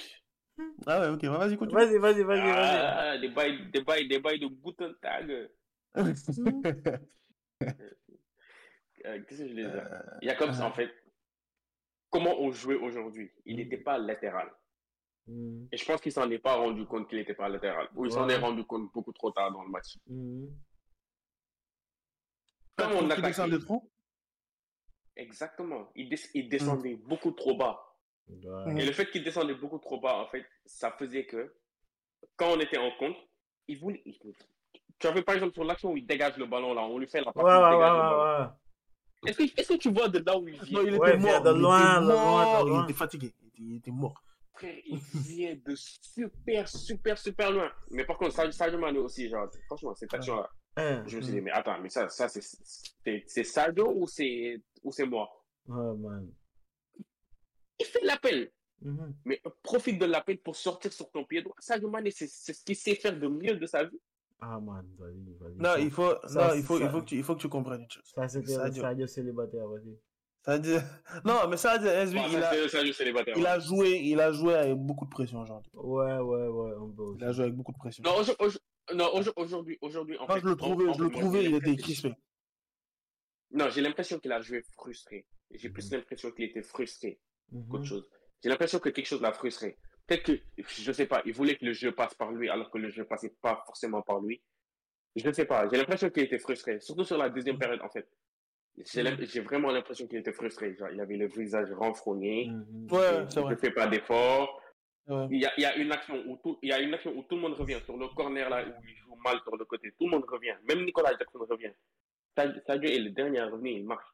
Ah ouais, ok, vas-y, continue. Vas-y, vas-y, vas-y, vas-y. Ah, des bails, des bails, des bails de Guten Tag. Euh, Qu'est-ce que je voulais dire Jacobs, euh. en fait, comment on jouait aujourd'hui Il n'était pas latéral. Mhm, Et je pense qu'il s'en est pas rendu compte qu'il n'était pas latéral. Ou il s'en Ouais. est rendu compte beaucoup trop tard dans le match. Comme on Qui attaquait, descend de trop? Exactement, il, des- il descendait beaucoup trop bas. Ouais. Et le fait qu'il descendait beaucoup trop bas, en fait, ça faisait que quand on était en contre, il voulait. Tu avais par exemple sur l'action où il dégage le ballon là, on lui fait la Ouais, passe, ouais, Est-ce que, tu vois de là où il Non, vient il était Ouais, il vient mort. de il était loin, de loin, de mort, loin. Il était fatigué. Il était, il était mort. Frère, il vient de super, super, super loin. Mais par contre, Sadio- Mane aussi, genre, franchement, cette action-là, je me suis dit, mais attends, mais ça, ça c'est- Sadio ou c'est ou c'est moi? Oh, man. Il fait l'appel, Mhm. mais profite de l'appel pour sortir sur ton pied droit. Sadio Mané, c'est c'est ce qu'il sait faire de mieux de sa vie. Ah, man, vas-y, vas-y. Non, Ça- il faut, ça, non, il faut, ça- il faut que tu, il faut que tu comprennes une chose. Ça, c'était Sadio. Sadio célibataire, vas-y. Dire, non, mais dire, SB, Bon, il ça, a, Sadio célibataire. il ouais. a joué, il a joué avec beaucoup de pression aujourd'hui. Ouais, ouais, ouais, on peut aussi. Il a joué avec beaucoup de pression. Non, aujourd- aujourd- non, aujourd- aujourd'hui, aujourd'hui, en Moi, fait, je le trouvais, en je le trouvais, j'ai il était l'impression- crispé. Non, j'ai l'impression qu'il a joué frustré. J'ai Mhm. plus l'impression qu'il était frustré Mhm. qu'autre chose. J'ai l'impression que quelque chose l'a frustré. Peut-être que, je sais pas, il voulait que le jeu passe par lui alors que le jeu passait pas forcément par lui. Je ne sais pas, j'ai l'impression qu'il était frustré, surtout sur la deuxième période en fait. J'ai l'im- j'ai vraiment l'impression qu'il était frustré. Genre, il avait le visage renfrogné. Ouais, c'est Je ne fais pas d'efforts. Ouais. Il y, a, il y a une action où tout, il y a une action où tout le monde revient sur le corner là où il joue mal sur le côté. Tout le monde revient. Même Nicolas Jackson revient. Sadio est le dernier à revenir, il marche.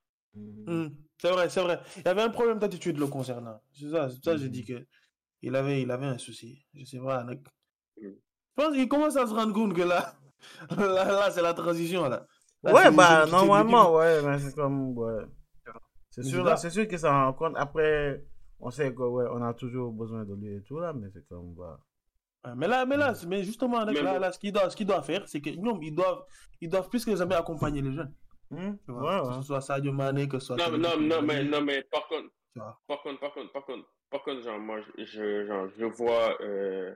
C'est vrai, c'est vrai. Il y avait un problème d'attitude le concernant. C'est ça, c'est ça, j'ai dit que il avait, il avait un souci. Je sais pas, mec. Mhm. Je pense qu'il commence à se rendre compte que là, là, là, c'est la transition là. Ouais, bah, normalement, ouais, mais c'est comme, ouais. C'est sûr, c'est ça. sûr s'en rend compte. Après, on sait que, ouais, on a toujours besoin de lui et tout, là, mais c'est comme, bah. Mais là, mais là, c'est- mais justement, là, là, ce qu'il doit, ce qu'il doit faire, c'est que non, ils doivent, ils doivent plus que jamais accompagner les jeunes. Ouais, vois. Que ce soit Sadio Mané, que ce soit. Non, non, non, mais, Koulibaly, non, mais par contre, tu vois. par contre, par contre, par contre, par contre, genre, moi, je, genre, je vois, euh,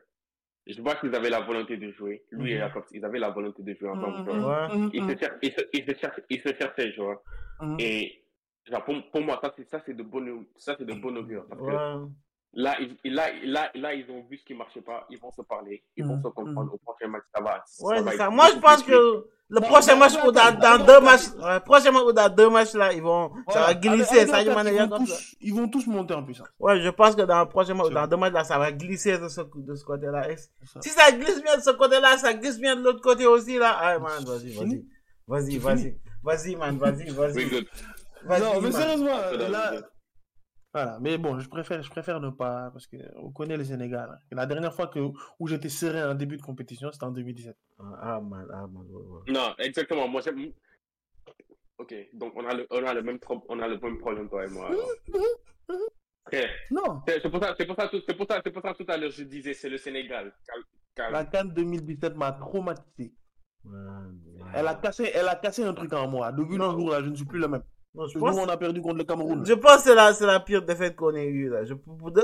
je vois qu'ils avaient la volonté de jouer. Lui et Mhm. Jacob, ils avaient la volonté de jouer ensemble. Mhm, vois. Ouais. mhm, Ils mhm, se cher- ils se, ils se cher- ils se cherchaient, tu vois. mhm. Et, genre, pour, pour moi, ça, c'est, ça, c'est de bon, ça, c'est de bon augure. Parce que. Là, ils, là, là, là, ils ont vu ce qui marchait pas. Ils vont se parler. Ils vont Mhm, se comprendre. Au prochain match, ça va. Ouais, ça va ça. Moi, je pense que le prochain match, ou dans, deux matchs, ouais, prochainement ou dans deux matchs, là, ils vont, ça va glisser. Mané, ils, vont ça. tous, ils vont tous monter en puissance. Ouais, je pense que dans le prochain match, dans deux matchs, là, ça va glisser de ce, de ce côté-là. Ça. Si ça glisse bien de ce côté-là, ça glisse bien de l'autre côté aussi, là. Ah, man, vas-y, vas-y. Vas-y, vas-y. Vas-y, man, vas-y, vas-y. Non, mais sérieusement, là. Voilà. Mais bon, je préfère, je préfère ne pas, parce que on connaît le Sénégal. hein. La dernière fois que, où j'étais serein en début de compétition, c'était en 2017. Ah, ah, man, ouais, ouais. Non, exactement. Moi, j'aime. Ok, donc on a le, on a le même, pro- on a le même problème, toi et moi. Non, C'est pour ça, c'est pour ça, tout- pour ça, c'est pour ça tout à l'heure je disais c'est le Sénégal. Cal- cal- la Cannes 2017 m'a traumatisé. Ouais. Elle a cassé, elle a cassé un truc en moi. Depuis le jour là, je ne suis plus le même. Non, je pense, où on a perdu contre le Cameroun. je pense que c'est la, c'est la pire défaite qu'on ait eue, là. Je,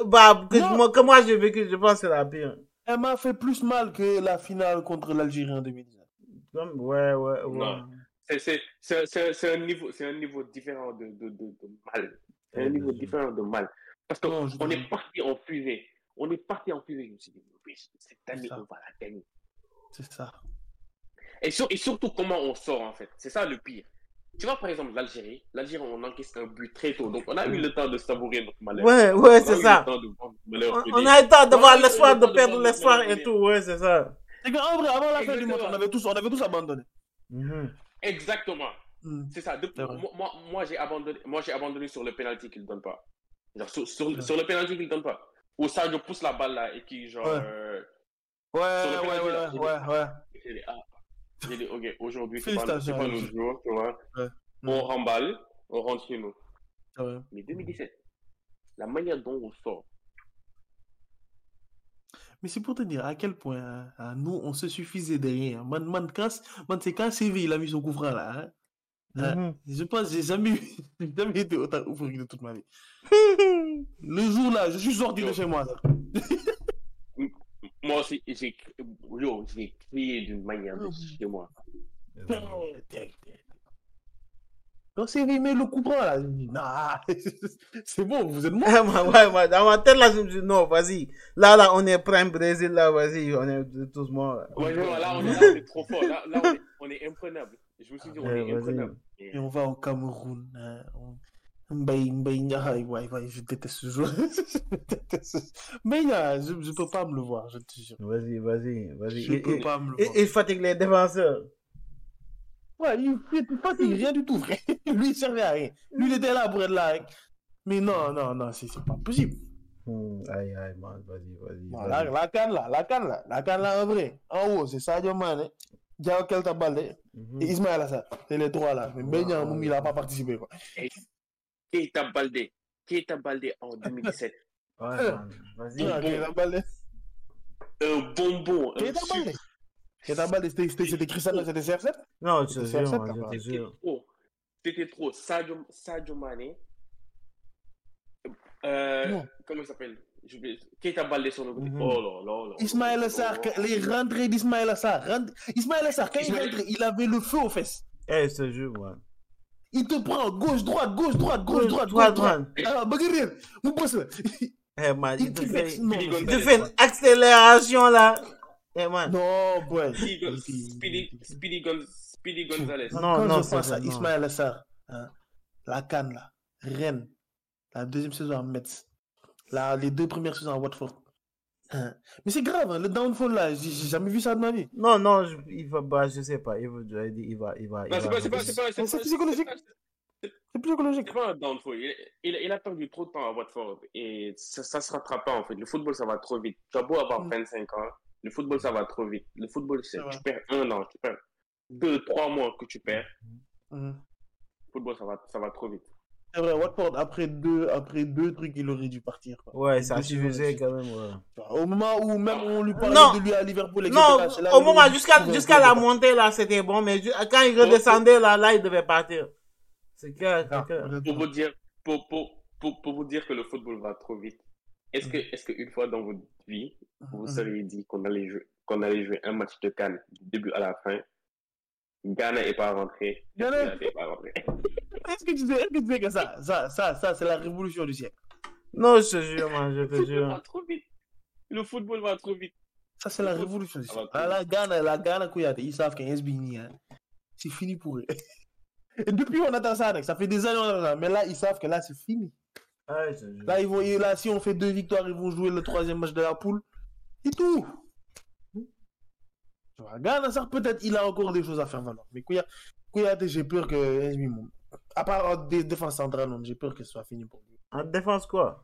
bah, que, moi, que moi j'ai vécu, je pense que c'est la pire. Elle m'a fait plus mal que la finale contre l'Algérie en 2017. Comme, ouais, ouais, ouais. Non. C'est- c'est- C'est c'est- c'est un niveau, c'est un niveau différent de, de, de, de mal. C'est un niveau différent de mal. Parce je qu'on est parti en fusée. On est parti en fusée. Je me suis dit, cette année, on va la gagner. C'est ça. Et, sur- et surtout, comment on sort, en fait. C'est ça le pire. Tu vois, par exemple, l'Algérie. L'Algérie, on encaisse un but très tôt. Donc, on a eu le temps de savourer notre malheur. Ouais, On ouais, a c'est eu ça. On, a eu le temps de On voir a eu l'espoir, le de temps de perdre l'espoir et tout, ouais, c'est ça. C'est qu'en vrai, avant la fin du match, on avait tous, on avait tous abandonné. Mhm. Exactement. Hmm. C'est ça. Moi, moi, j'ai abandonné, moi, j'ai abandonné sur le penalty qu'il ne donne pas. Genre, sur, sur, le penalty qu'il ne donne pas. Où Sadio pousse la balle là et qui, genre. Ouais. euh, Ouais, Sur le ouais, penalty, ouais, là, ouais, ouais, ouais. J'ai dit, ok, aujourd'hui, c'est pas, pas notre jour, tu vois. Ouais. On remballe, on rentre chez nous. Mais 2017, la manière dont on sort. Mais c'est pour te dire à quel point hein, nous, on se suffisait de rien. Man, man, quand, man, c'est quand CV il a mis son coup franc là. hein. Hein, Mhm. Je pense que j'ai jamais, été autant euphorique de toute ma vie. Le jour là, je suis sorti de chez moi. Moi aussi, j'ai crié d'une manière de chez moi. Quand CV met le coup franc là, je me dis, nah, c'est bon, vous êtes mort. Ouais, moi, ouais, moi, dans ma tête, là, je me dis, non, vas-y. Là, là, on est prime Brésil, là, vas-y, on est tous morts. là. Ouais, non, là, on est, là, on est trop fort. Là, là on, est, on est imprenable. Je me suis dit, on Ouais, est vas-y. imprenable. Et on va au Cameroun. hein, on- Mbaye Ndiaye, ouais, ouais, je déteste ce joueur. je déteste je, je peux pas me le voir, je te jure. Vas-y, vas-y, vas-y. Je Il- peux il- pas me le voir. Il fatigue les défenseurs. Ouais, il fait pas rien du tout, frère. Lui, il servait à rien. Lui, il était là pour être là. hein. Mais non, non, non, c'est c'est pas possible. Hmm, aïe, aïe, man, vas-y, vas-y. Bon, la, la canne là, la canne là, la canne là en vrai. En haut, c'est Sadio Mane, Diao Kelta Balde Mhm. et Ismaël Assar. C'est les trois là. Mais Moumi, il a pas participé. Quoi. Keita Balde? Keita Balde en 2017. Ouais, Euh. Vas-y. Keita Balde? un bonbon. Keita. Balde? Keita Balde, c'était- Cristiano, c'était CR7 Non, C'était trop. C'était trop. Sadio, Sadio Mane. Euh, comment il s'appelle? Keita Balde sur le côté? Mhm. Oh là là là. Ismaël Sarr, que- les rentrées d'Ismaël Sarr. rentrées- Ismaël Sarr, quand il Ismaël- rentrait, il avait le feu aux fesses. Eh, je te jure, man. Il te prend gauche, droite, gauche, droite, gauche, droite, droite, gauche, droite. droite. Ah, Baguerre, mon boss là. Eh, man, Il te fait, il te fait une accélération, là. Eh, man. non, boy. Speedy, Gon- Speedy, Speedy, Gon- Speedy Gonzalez. Non, non, c'est ça. Ismaël Sarr, hein, la Cannes là, Rennes, la deuxième saison à Metz, les deux premières saisons à Watford. Hein. Mais c'est grave, hein, le downfall là, j'ai jamais vu ça de ma vie. Non, non, je, il va, bah, je sais pas. Il va, il va, il va, il va. C'est pas, c'est pas, c'est pas, C'est psychologique. C'est psychologique. c'est pas un downfall. Il, il, il a perdu trop de temps à Watford et ça, ça se rattrape pas en fait. Le football, ça va trop vite. Tu as beau avoir Mm. 25 ans, le football, ça va trop vite. Le football, c'est, tu perds un an, tu perds deux, trois mois que tu perds. Le football, ça va, ça va trop vite. C'est vrai, Watford, après deux, après deux trucs, il aurait dû partir. quoi. Ouais, ça suffisait quand même, ouais. Au moment où même on lui parlait Non. de lui à Liverpool, etc. Non, là au moment, jusqu'à, peu la montée, là, c'était bon, mais quand il redescendait, là, là, il devait partir. C'est clair, Ah, clair. Pour vous dire, pour, pour, pour, pour vous dire que le football va trop vite. Est-ce que, est-ce qu'une fois dans votre vie, vous vous Mhm. seriez dit qu'on allait jouer, qu'on allait jouer un match de Cannes du début à la fin? Ghana n'est pas rentré. Ghana- n'est pas rentré? Est-ce que tu sais, est-ce que tu sais que ça, ça, ça, ça, c'est la révolution du siècle? Non, je te jure, man, je Le te football va jure. trop vite. Le football va trop vite. Ça, c'est la révolution du siècle. Ah, la Ghana, la Ghana Kouyaté, ils savent qu'un SBini, hein, c'est fini pour eux. Et depuis, on attend ça, mec. ça fait des années, on attend ça. Mais là, ils savent que là, c'est fini. Ah. Là, ils vont, là, si on fait deux victoires, ils vont jouer le troisième match de la poule. Et tout. Tu vois, Ghana, ça, peut-être, il a encore des choses à faire valoir. Mais Kouya- Kouyaté, j'ai peur que à part euh, des défenses centrales, non, j'ai peur que ce soit fini pour lui. En défense, quoi?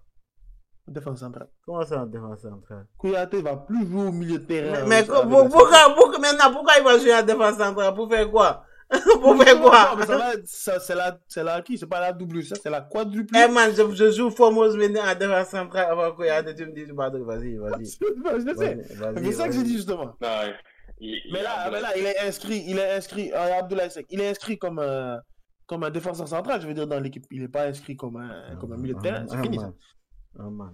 Défense centrale. Comment ça, en défense centrale? Kouyaté va plus jouer au milieu de terrain. Mais, mais pour- pourquoi, pourquoi, maintenant, pourquoi il va jouer en défense centrale? Pour faire quoi? Pour faire Non, quoi? mais ça va, ça, c'est la, c'est la qui? C'est pas la double, ça, c'est la quadruple. Eh man, je, je joue Formose maintenant en défense centrale avant qu'il y ait tu me dis, pardon, vas-y, vas-y. je sais. C'est ça que j'ai dit justement. Non, il- il- Mais là, il- mais là, il est inscrit, il est inscrit, euh, Abdoulaye Seck, il est inscrit comme un, comme un défenseur central, je veux dire, dans l'équipe. Il n'est pas inscrit comme un, comme un milieu de terrain. C'est fini, ça. Ah, man.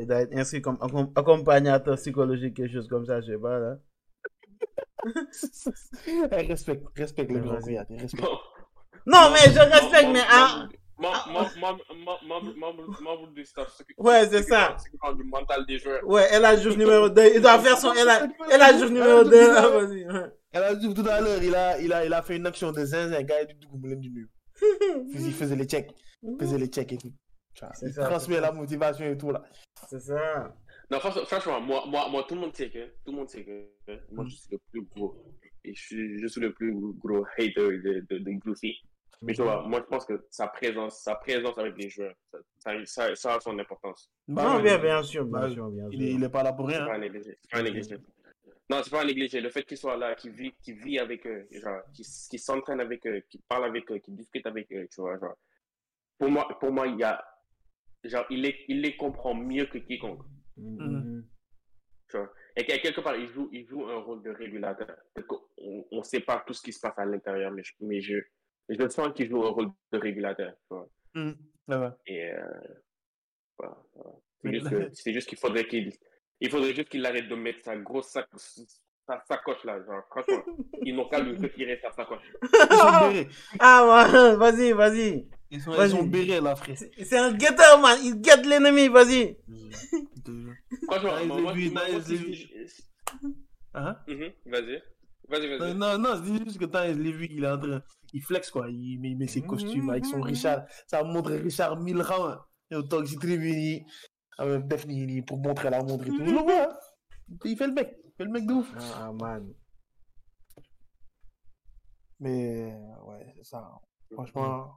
Il doit être inscrit comme accom- accompagnateur psychologique, quelque chose comme ça, je sais pas, là. Eh, respecte, respecte le grand. Non, mais je respecte, mais ah, membre- du staff. Ouais, c'est ça. du mental des joueurs. ouais, elle a jour numéro 2. Il doit faire son, elle a, elle a jour numéro 2, là, vas-y. ouais. Elle a dit tout à l'heure, il a, il, a, il a fait une action de zinzin, gars du Dougoumoulen du Nu. Il faisait les checks, il faisait les checks et tout. Il ça, transmet la motivation et tout là. C'est ça. Non, franchement, moi, moi, moi, tout le monde sait que, tout le monde sait que, moi, je suis le plus gros, et je suis, je suis le plus gros hater de, de, de Goofy. Mais tu vois, moi, je pense que sa présence, sa présence avec les joueurs, ça, ça, ça, a son importance. Bah non, bien, bien sûr, bien Bah, sûr, bien sûr. Il est, il est pas là pour rien. pas à négliger. C'est pas à négliger. Non, c'est pas à négliger. Le fait qu'il soit là, qu'il vit, qu'il vit avec eux, genre, qu'il s'entraîne avec eux, qu'il parle avec eux, qu'il discute avec eux, tu vois, genre. Pour moi, pour moi, il y a, genre, il les, il les comprend mieux que quiconque. Mhm. Tu vois. Et quelque part, il joue, il joue un rôle de régulateur. On ne sait pas tout ce qui se passe à l'intérieur, mais je, mais je, je sens qu'il joue un rôle de régulateur. Tu vois. Et euh, voilà, voilà. C'est juste, qu'il faudrait qu'il il faudrait juste qu'il arrête de mettre sa grosse sac, sa sacoche là. Genre, franchement, ils n'ont qu'à lui retirer sa sacoche. Ils sont bérés. Ah, ouais, vas-y, vas-y. Ils sont, ils sont bérés là, frère. C'est un guetteur, man. Il guette l'ennemi, vas-y. Franchement, moi, moi, lui. si- Hein? Mhm, Vas-y. Vas-y, Non, vas-y. non, non, c'est juste que l'ai vu, il est en train, il flex quoi, il met, il met ses costumes avec son Richard, ça montre Richard Milran, et au Toxi Tribuni, Daphne pour montrer la montre et tout. Je le vois, hein? il fait le mec, il fait le mec de ouf. Ah, ah, man. Mais ouais, c'est ça. Franchement,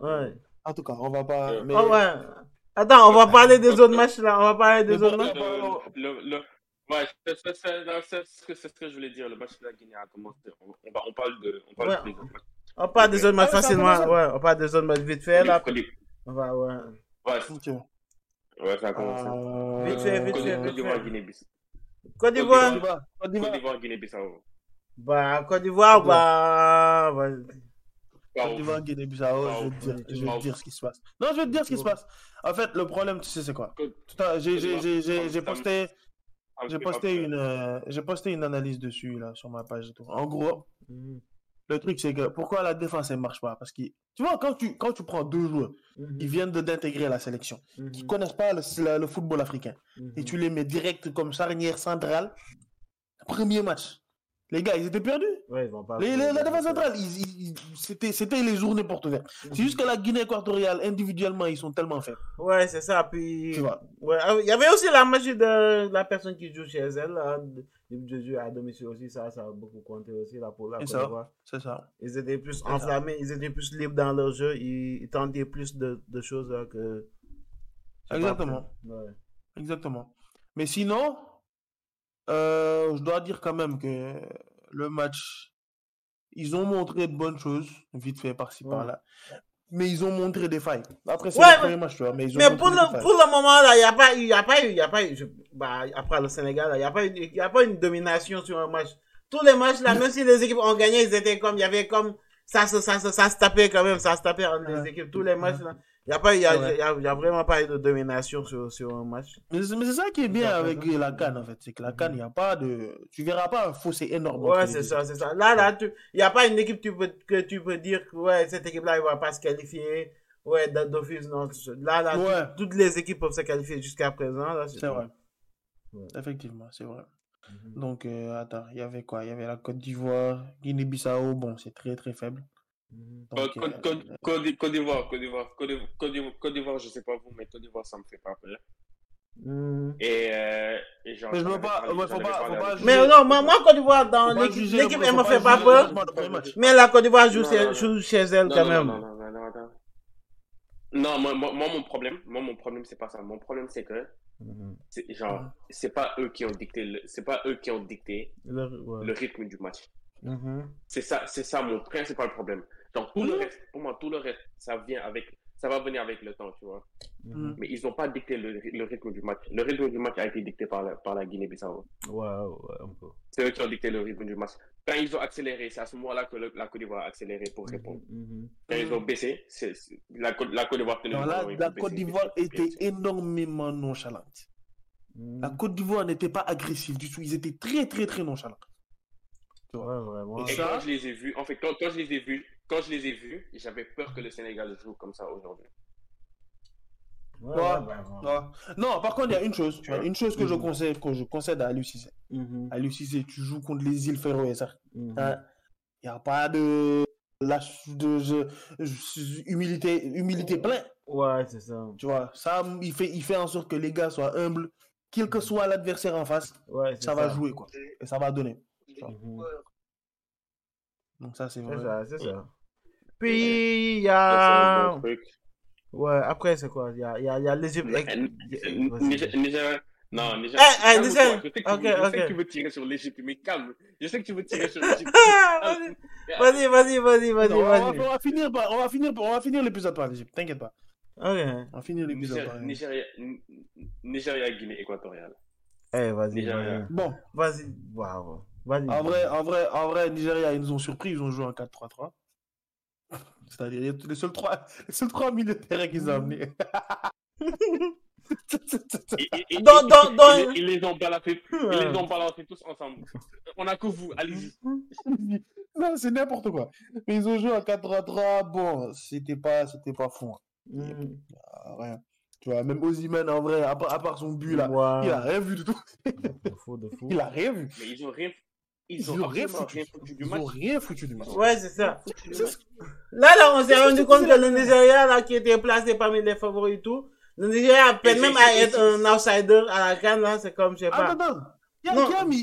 Ouais. en tout cas, on va pas. Euh, Mais... Oh, ouais. Attends, on va parler des autres matchs là. On va parler des autres matchs. Le, le, le- ouais, c'est ce que je voulais dire. Le match de la Guinée a commencé. On, on, va- on parle de. On parle Ouais. des autres matchs. On parle des autres matchs facilement. Ouais, on parle des autres matchs vite fait là. Mercredi, On va, ouais. Ouais. Ouais, ça a commencé. Euh, Vite fait, vite Côte fait, Côte d'Ivoire. Guinée-Bissau. Côte d'Ivoire. Côte d'Ivoire. Guinée-Bissau. Bah, Côte d'Ivoire, bah. bah, Côte d'Ivoire, Guinée-Bissau, je vais te dire, je vais dire ce qui se passe. Non, je vais te dire ce qui se passe. En fait, le problème, tu sais, c'est quoi? J'ai posté, j'ai posté une, euh, j'ai posté une analyse dessus là sur ma page et tout. En gros, mhm, le truc c'est que pourquoi la défense elle marche pas? Parce que tu vois quand tu quand tu prends deux joueurs mhm, qui viennent de- d'intégrer la sélection, qui mhm, connaissent pas le, le- le football africain. Mhm. et tu les mets direct comme charnière centrale, premier match, les gars ils étaient perdus. Ouais, ils vont pas. Les- les- la défense centrale, c'était c'était les journées portes ouvertes. Mhm. C'est juste que la Guinée équatoriale individuellement ils sont tellement faibles. Ouais, c'est ça. Puis. Tu vois. Ouais, ah il y avait aussi la magie de la personne qui joue chez elle, là, de, jouer à domicile aussi, ça, ça a beaucoup compté aussi, là, pour la Côte d'Ivoire. C'est ça. Ils étaient plus ça. enflammés, ils étaient plus libres dans leur jeu, ils, ils tentaient plus de, de choses là, que. Exactement. Ouais. Exactement. Mais sinon, euh, je dois dire quand même que le match, ils ont montré de bonnes choses, vite fait par-ci Ouais. par-là. Mais ils ont montré des failles. Après, c'est Ouais, le premier match, tu vois. Mais, ils ont Mais pour le, pour le moment, là, il n'y a pas eu, il a pas eu, il y a pas eu, je- bah, après le Sénégal, il n'y a pas eu, il y a pas une domination sur un match. Tous les matchs, là, même si les équipes ont gagné, ils étaient comme, il y avait comme, ça se, ça se, ça se tapait quand même, ça se tapait entre les équipes. Tous les matchs, là, il n'y a pas y a, Ouais. il y a, il y a vraiment pas de domination sur, sur un match. Mais c'est ça qui est bien avec la canne, en fait. C'est que la canne, il n'y a pas de. Tu verras pas un fossé énorme. Ouais, c'est ça, c'est ça. Là, là, il n'y a pas une équipe tu peux, que tu peux dire que, ouais, cette équipe-là, il va pas se qualifier. Ouais, d'office, non. Là, là, Ouais. toutes les équipes peuvent se qualifier jusqu'à présent. C'est vrai. Ouais. Effectivement, c'est vrai. Mhm. Donc, euh, attends, il y avait quoi? Il y avait la Côte d'Ivoire, Guinée-Bissau, bon, c'est très très faible. Donc, Côte- euh, Côte- Côte d'I- Côte d'Ivoire, Côte d'Ivoire, Côte d'Ivoire, je sais pas vous, mais Côte d'Ivoire, ça me fait pas peur. Mhm. Et, euh, et genre, Mais je veux pas- ouais, faut faut. Mais non, moi, moi, Côte d'Ivoire, dans l'équipe, elle me fait pas peur. Mais la Côte d'Ivoire joue, chez- joue elle Non, quand non, même. Non, non, non, non, non. Non, moi, moi, moi, mon problème, moi, mon problème, c'est pas ça. Mon problème, c'est que, Mhm. c'est, genre, c'est pas eux qui ont dicté, le, c'est pas eux qui ont dicté Le- ouais. le rythme du match. Mhm. C'est ça, c'est ça mon principal problème. Genre, tout le Mhm. reste, pour moi, tout le reste, ça vient avec, ça va venir avec le temps, tu vois. Mhm. Mais ils ont pas dicté le, le rythme du match. Le rythme du match a été dicté par la, par la Guinée-Bissau. Ouais, ouais, un peu. C'est eux qui ont dicté le rythme du match. Quand ils ont accéléré, c'est à ce moment-là que le- la Côte d'Ivoire a accéléré pour répondre. Mhm. Quand ils ont baissé, c'est, la, Côte- la Côte d'Ivoire tenait la baissé, Côte d'Ivoire était énormément nonchalante. La Côte d'Ivoire n'était pas agressive du tout. Ils étaient très, très, très nonchalants. Ouais, vraiment. Et ça- quand je les ai vus, en fait, quand, quand je les ai vus, quand je les ai vus, j'avais peur que le Sénégal joue comme ça aujourd'hui. Ouais, Ouais, ouais, vraiment. Ouais. Non, par contre, il y a une chose. Tu vois, une chose que je Mhm. concède, que je concède à Aliou Cissé. Mhm. Aliou Cissé, tu joues contre les îles Féroé, ça. Mhm. Il n'y a pas de lâche de humilité, humilité plein. Ouais, c'est ça. Tu vois, ça, il fait, il fait en sorte que les gars soient humbles, quel que soit l'adversaire en face, Ouais, c'est ça va jouer, quoi. Et ça va donner. Mhm. Donc ça, c'est C'est vrai. ça, c'est ça. Puis, il y a. bon. Ouais, après, c'est quoi? Il y a, y a, y a l'Égypte. Niger- Niger- Non, Niger- Eh, eh, calme-toi. Niger- Je sais que tu ok, veux- je sais ok. que tu veux tirer sur l'Égypte, mais calme. Je sais que tu veux tirer sur l'Égypte. Vas-y, vas-y, vas-y, vas-y, Non, on, va, on va finir par, on va finir, on va finir l'épisode par l'Égypte, t'inquiète pas. Ok. On va finir l'épisode par l'Égypte. Nigeria, Nigeria, Guinée équatoriale. Eh, vas-y. Bon, Vas-y, waouh. Vas-y. en vrai, en vrai, en vrai, Nigeria, ils nous ont surpris, ils ont joué en 4-3-3. C'est-à-dire les- seuls trois, les seuls trois milieux de terrain qu'ils ont amenés. Et- et- et- Dans- et- dans- et- dans- Ils les ont balancés, ils les ont balancés tous ensemble. On a que vous, allez-y. non, c'est n'importe quoi. Mais ils ont joué en 4-3-3. Bon, c'était pas, c'était pas fou. hein. Mhm. Ah, rien. Tu vois, même Ozyman, en vrai, à part, à part son but là, il a rien vu du tout. De fou, de fou. Il a rien vu. Mais ils ont rien, ils, Ils ont, ont rien foutu. rien foutu du Ils match. ont rien foutu du match. Ouais, c'est ça. Là, là, on s'est rendu compte que le Nigeria, là, qui était placé parmi les favoris et tout, le Nigeria peine même à être un outsider à la canne, là, c'est comme, je sais pas.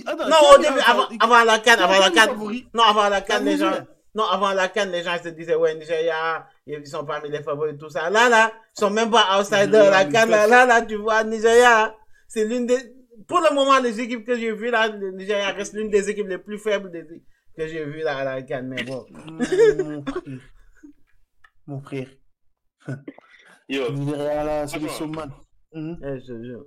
Attends, Non. au début, avant, la canne, avant la canne. Non, avant la canne, les gens. Non, avant la canne, les gens se disaient, ouais, Nigeria, ils sont parmi les favoris et tout ça. Là, là, ils sont même pas outsiders à la canne. Là, là, là, tu vois, Nigeria, c'est l'une des, pour le moment, les équipes que j'ai vues, là, le Nigeria reste l'une des équipes les plus faibles des- que j'ai vues, là, à la canne. Mais bon. Mon frère. Yo, là, c'est le jure.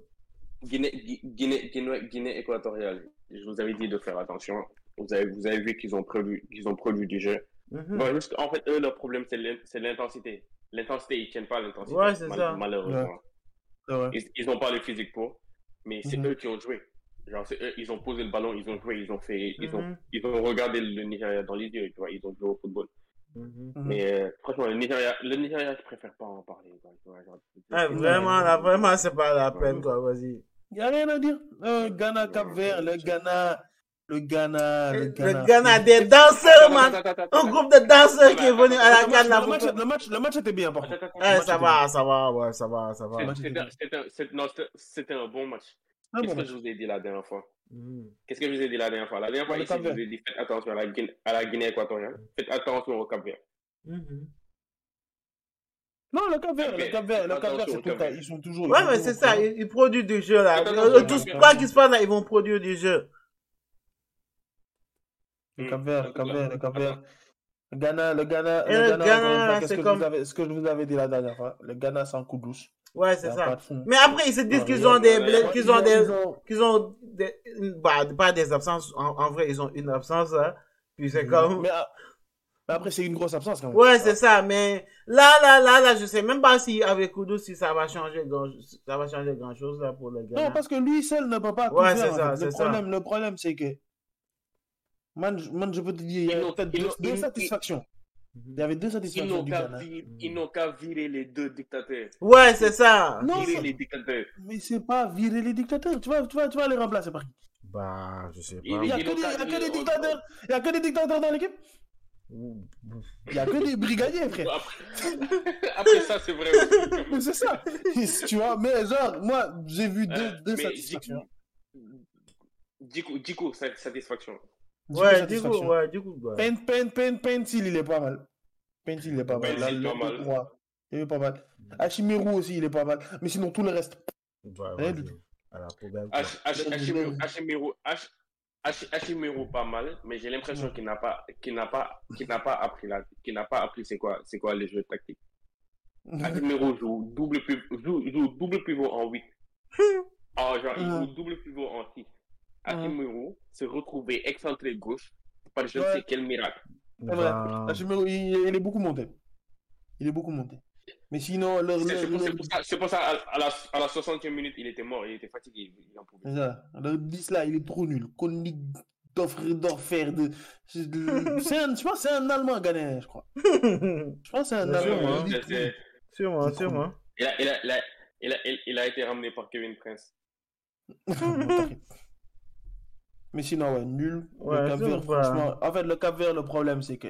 Guinée, Gui- Guinée, Guinée, Guinée équatoriale, je vous avais dit de faire attention. Vous avez, vous avez vu qu'ils ont produit, qu'ils ont produit du jeu. Mhm. Bon, juste, en fait, eux, leur problème, c'est l'in- c'est l'intensité. L'intensité, ils tiennent pas à l'intensité. Ouais, c'est ça. Malheureusement. Ils, ils n'ont pas le physique pour, mais c'est Mhm. eux qui ont joué. Genre, c'est eux, ils ont posé le ballon, ils ont joué, ils ont fait, ils ont, Mhm. ils ont regardé le Nigeria dans les yeux, tu vois, ils ont joué au football. Mhm. Mhm. Mais euh, franchement, le Nigeria, le Nigeria, je préfère pas en parler. quoi, Eh, vraiment, là, vraiment, c'est pas la peine, quoi. Vas-y. Il n'y a rien à dire. Euh, Ghana, Cap Vert, le Ghana, le Ghana, le Ghana. Le Ghana, des danseurs, man. Un groupe de danseurs qui est venu à la Le match, le, match, le, match, le match était bien, par contre. Eh, ça va, ça va, ouais, ça va, ça va. C'était- un bon match. Qu'est-ce que je vous ai dit la dernière fois? Mhm. Qu'est-ce que je vous ai dit la dernière fois? La dernière fois, Le ici, je Cap-Vert. vous ai dit faites attention à la Guinée, à la Guinée équatoriale. Faites attention au Cap Vert. Mhm. Non, le Cap Vert, le Cap-Vert. Cap Vert, le Cap Vert, Attention c'est tout. Cap-Vert. Ils sont toujours. Ouais, mais c'est ça, ils, ils produisent du jeu, là. Tout attends. quoi qu'ils se passe, là, ils vont produire du jeu. Le Cap Vert, le Hmm. Cap Vert, le Cap Vert. Le Ghana, le Ghana, Et le le Ghana, Ghana, c'est que, comme- ce que je vous avais dit la dernière fois? Le Ghana, c'est un coup douce. Ouais, c'est ça. Mais après, ils se disent qu'ils ils ont des, qu'ils Ils ont des, qu'ils ont des, bah, pas des absences. En, en vrai, ils ont une absence, hein. Puis c'est comme, Mais, ah, mais après, c'est une grosse absence quand même. ouais, c'est ça. Mais là, là, là, là, je sais même pas si avec Koudou, si ça va changer grand, ça va changer grand chose, là, pour le gars. Non, parce que lui seul ne peut pas Ouais, faire. c'est ça, c'est Le ça. problème, le problème, c'est que. Man, je- man, je peux te dire, il y a peut-être deux, satisfactions. Il y avait deux satisfactions ils n'ont qu'à virer les deux dictateurs. Ouais, c'est ça. Non, Virer les dictateurs. mais c'est pas virer les dictateurs. Tu vas, tu vas, tu vas les remplacer par qui Bah, je sais pas. Il- Il y a a qu'à- que des on- dictateurs. Il y a que des dictateurs dans l'équipe. Il y a que des brigadiers, frère. Après, après ça, c'est vrai aussi. Mais c'est ça. tu vois, mais genre, moi, j'ai vu deux, Euh, deux mais satisfactions. Dico, Dico, sa- satisfaction. Ouais, du coup, satisfactions. ouais, du coup, bah. Pain, pain, pain, Paintil, il est pas mal. Il est pas mal. Pas Il est pas mal. Hachimeru aussi, il est pas mal. Mais sinon, tout le reste. Bah, Rien vas-y. du tout. À la poubelle. quoi. Hach- Hach- Le- Hachimero, le- Hachimero, Hach- Hach- Hachimero, pas mal, mais j'ai l'impression qu'il n'a pas, qu'il n'a pas, qu'il n'a pas appris là, qu'il n'a pas appris c'est quoi, c'est quoi les jeux tactiques. Hachimero joue double pivot, joue, joue double pivot en 8. Ah, genre, il joue double pivot en 6. Hachimero se retrouver excentré gauche par je ne Ouais. sais quel miracle. Vrai. Il, il est beaucoup monté. Il est beaucoup monté. Mais sinon, le, C'est pour, c'est le- pour ça, c'est pour ça à, à la, à la 60e minute, il était mort, il était fatigué. Il en pouvait. c'est ça. le 10 là, il est trop nul. Konig d'offrir d'offrir de. c'est de- c'est un, je pense que c'est un Allemand ghanéen, je crois. Je pense que c'est un Allemand. hein. Sûrement, C'est sûrement. Il a, il, a, il, a, il, a, il, il a été ramené par Kevin Prince. Mais sinon, ouais, nul. Ouais, le Cap Vert, franchement. En fait, le Cap Vert, le problème, c'est que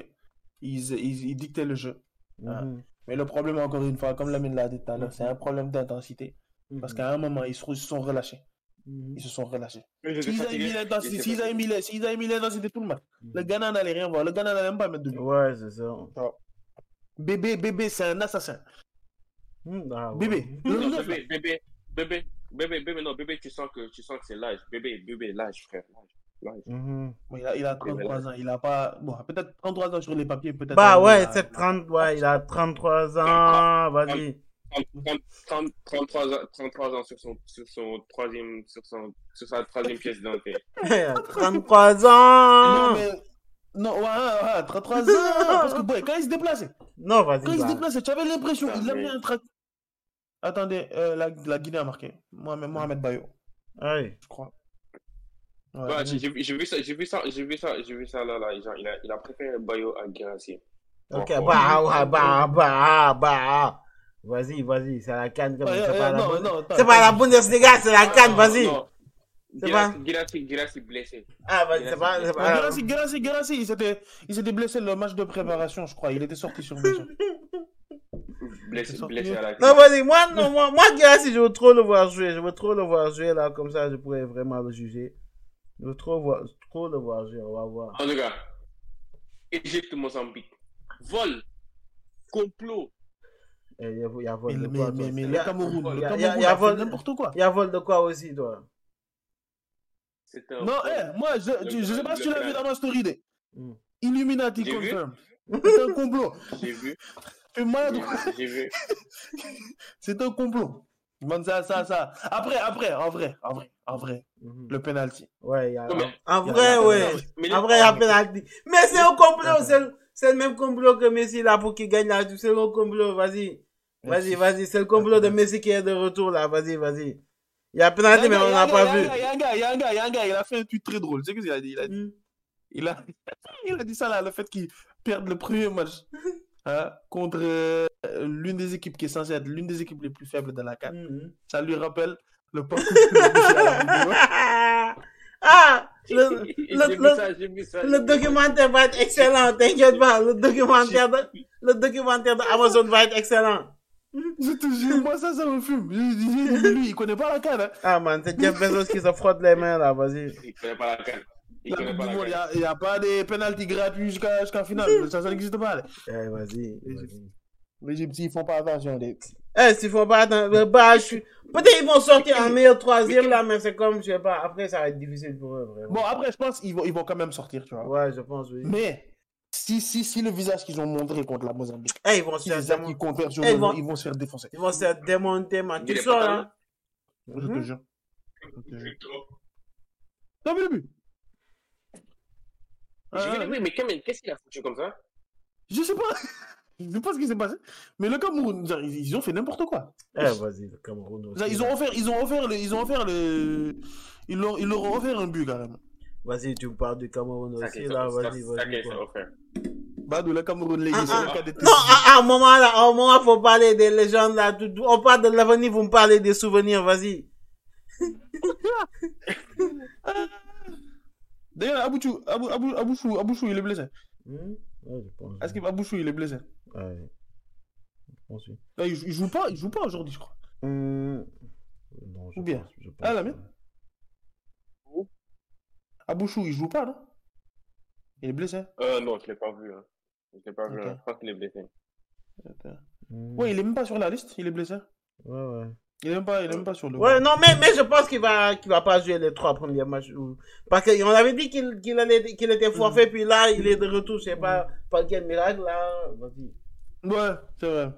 ils, ils, ils dictaient le jeu. Mhm. Mais le problème, encore une fois, comme Lamine l'a dit tout à l'heure, c'est un problème d'intensité. Parce qu'à un moment, ils se, sont relâchés. Mhm. Ils se sont relâchés. S'ils avaient mis l'intensité, tout le match, le Ghana n'allait rien voir. Le Ghana n'allait même pas mettre de but. Ouais, c'est ça. Bébé, bébé, c'est un assassin. Mhm, ah, ouais. Bébé. Non, bébé, bébé, bébé, bébé, bébé, non, bébé, tu sens que, tu sens que c'est l'âge. Bébé, bébé, l'âge, frère. l'âge, Mhm. Bon, il, a, il a 33 ans. Il a pas. Bon, peut-être 33 ans sur les papiers, peut-être. Bah euh, ouais, il a- c'est 30, ouais, il a 33 ans, vas-y. 30, 30, 33 ans, 33 ans sur son, sur son troisième, sur son, sur sa troisième pièce d'identité. 33 Non, ans mais. Non, ouais, ouais, ouais, 33 ans. Parce que, quand il se déplaçait, Non, vas-y. quand il se bah. déplaçait, tu avais l'impression qu'il mais- avait un trac. Attendez, euh, la, la Guinée a marqué. Mohamed, Mohamed Bayo, Ouais. je crois. Ouais, Ouais, j'ai vu, j'ai vu ça, j'ai vu ça, j'ai vu ça, j'ai vu ça là, là. Genre, il a, il a préféré Bayo à Guirassy. Ok, Oh, bah, oh. ouais, bah, bah, bah. Vas-y, vas-y, c'est la canne comme Ouais, c'est ouais, pas la non, C'est pas la. Bundesliga, c'est la canne, vas-y. Pas- Guirassy, Guirassy blessé. Ah, vas-y, c'est pas, pas. Guirassy, Guirassy, Guirassy, il s'était, il s'était blessé le match de préparation, je crois. Il était sorti sur blessure. Blessé, blessé à la Non, vas-y, moi, non, moi, moi, Guirassy, je veux trop le voir jouer. Je veux trop le voir jouer, là, comme ça, je pourrais vraiment le juger. Je veux trop, voir, trop voir jouer, on va voir. En tout cas, Égypte, Mozambique. Vol. Complot. Et Il y a, il y a vol Mais, de mais, quoi, mais, mais le Cameroun, il le y a- Cameroun vol- n'importe quoi. il y a vol de quoi aussi, toi? C'est un. Non, vol. eh, moi, je, je, je sais pas si tu l'as vu dans ma story. Day. Hmm. Illuminati confirm. C'est un complot. J'ai vu. J'ai vu. C'est un complot. Man, ça, ça, ça. Après, après, en vrai, en vrai, en vrai, Mhm. le penalty. Ouais, il y a... Ouais, En il y a- vrai, il y a ouais. Mais En vrai, il y a penalty. Mais c'est un complot. Attends. C'est le- c'est le même complot que Messi là pour qu'il gagne la C'est le complot. Vas-y. Vas-y, vas-y. C'est le complot de Messi qui est de retour là. Vas-y, vas-y. Il y a penalty, un mais on n'a un pas vu. Il y a un gars, il y a un gars, il y a un gars, il a fait un tweet très drôle. Tu sais ce qu'il a dit? Il a dit, Mhm. il a, il a dit ça là, le fait qu'il perde le premier match hein, contre euh, l'une des équipes qui est censée être l'une des équipes les plus faibles de la CAN. Mhm. Ça lui rappelle le parcours de Messi à la vidéo. ah! Le, J'ai le, vu le, ça, j'ai vu ça. le documentaire va être excellent. T'inquiète pas. Le documentaire de, le documentaire de Amazon va être excellent. Je te jure, moi ça, ça me fume. Lui, il connaît pas la CAN. Hein. Ah man, c'est Jeff Bezos qui se frotte les mains là. Vas-y. Il connaît pas la canne. Il La connaît Coupe pas du la Monde, il n'y a, il y a pas des pénalties gratuits jusqu'à jusqu'à finale. Ça, ça n'existe pas. Eh, vas-y. vas-y. L'Égypte, ils font pas attention. Les... Eh, s'il faut pas attendre, le bah, je suis- Peut-être ils vont sortir en meilleur troisième là, mais c'est comme, je sais pas, après ça va être difficile pour eux, vraiment. Bon, après, je pense qu'ils vont, ils vont quand même sortir, tu vois. Ouais, je pense, oui. Mais si, si, si le visage qu'ils ont montré contre la Mozambique, Eh, ils vont se si faire démonter. Eh, ils vont- ils vont se faire défoncer. Ils vont se faire démonter, man. Tu sors pas là. Je te Mhm. jure. Je te jure. T'as vu le but? J'ai Ah, vu, oui, mais qu'est-ce qu'il a foutu comme ça? Je sais pas. Je sais pas ce qui s'est passé. Mais le Cameroun, ils, ont fait n'importe quoi. Eh, vas-y, le Cameroun aussi. Ils ont offert, ils ont offert, le, ils ont offert le, ils leur, ils leur ont offert un but carrément. Vas-y, tu me parles du Cameroun Ça, aussi, c'est- là, vas-y, vas-y. offert. Badou, le Cameroun, les Ah, c'est le ah, cas de Non, à, un moment là, à un moment, faut parler des légendes là. tout- on parle de l'avenir, vous me parlez des souvenirs, vas-y. D'ailleurs, Abouchou, Abou, Abou, Abouchou, Abouchou, il est blessé. Hmm? Ouais, je pense. Est-ce qu'Abouchou, il est blessé? Ouais. Je pense, oui. Là, il, joue- il joue pas, il joue pas aujourd'hui, je crois. Hmm. Non, je Ou bien pense- je pense Ah, la mienne Abouchou, il joue pas, non Il est blessé? Euh, non, je l'ai pas vu. Hein. Je l'ai pas vu. Hein. Je crois qu'il est blessé. Hmm. Ouais, il est même pas sur la liste, il est blessé. Ouais, ouais. Il est même pas, même pas sur le. Ouais, non, mais, mais je pense qu'il va, qu'il va pas jouer les trois premiers matchs. Parce qu'on avait dit qu'il qu'il allait, qu'il était forfait, puis là, il est de retour, je sais pas, par quel miracle, là. Vas-y. Ouais, c'est vrai.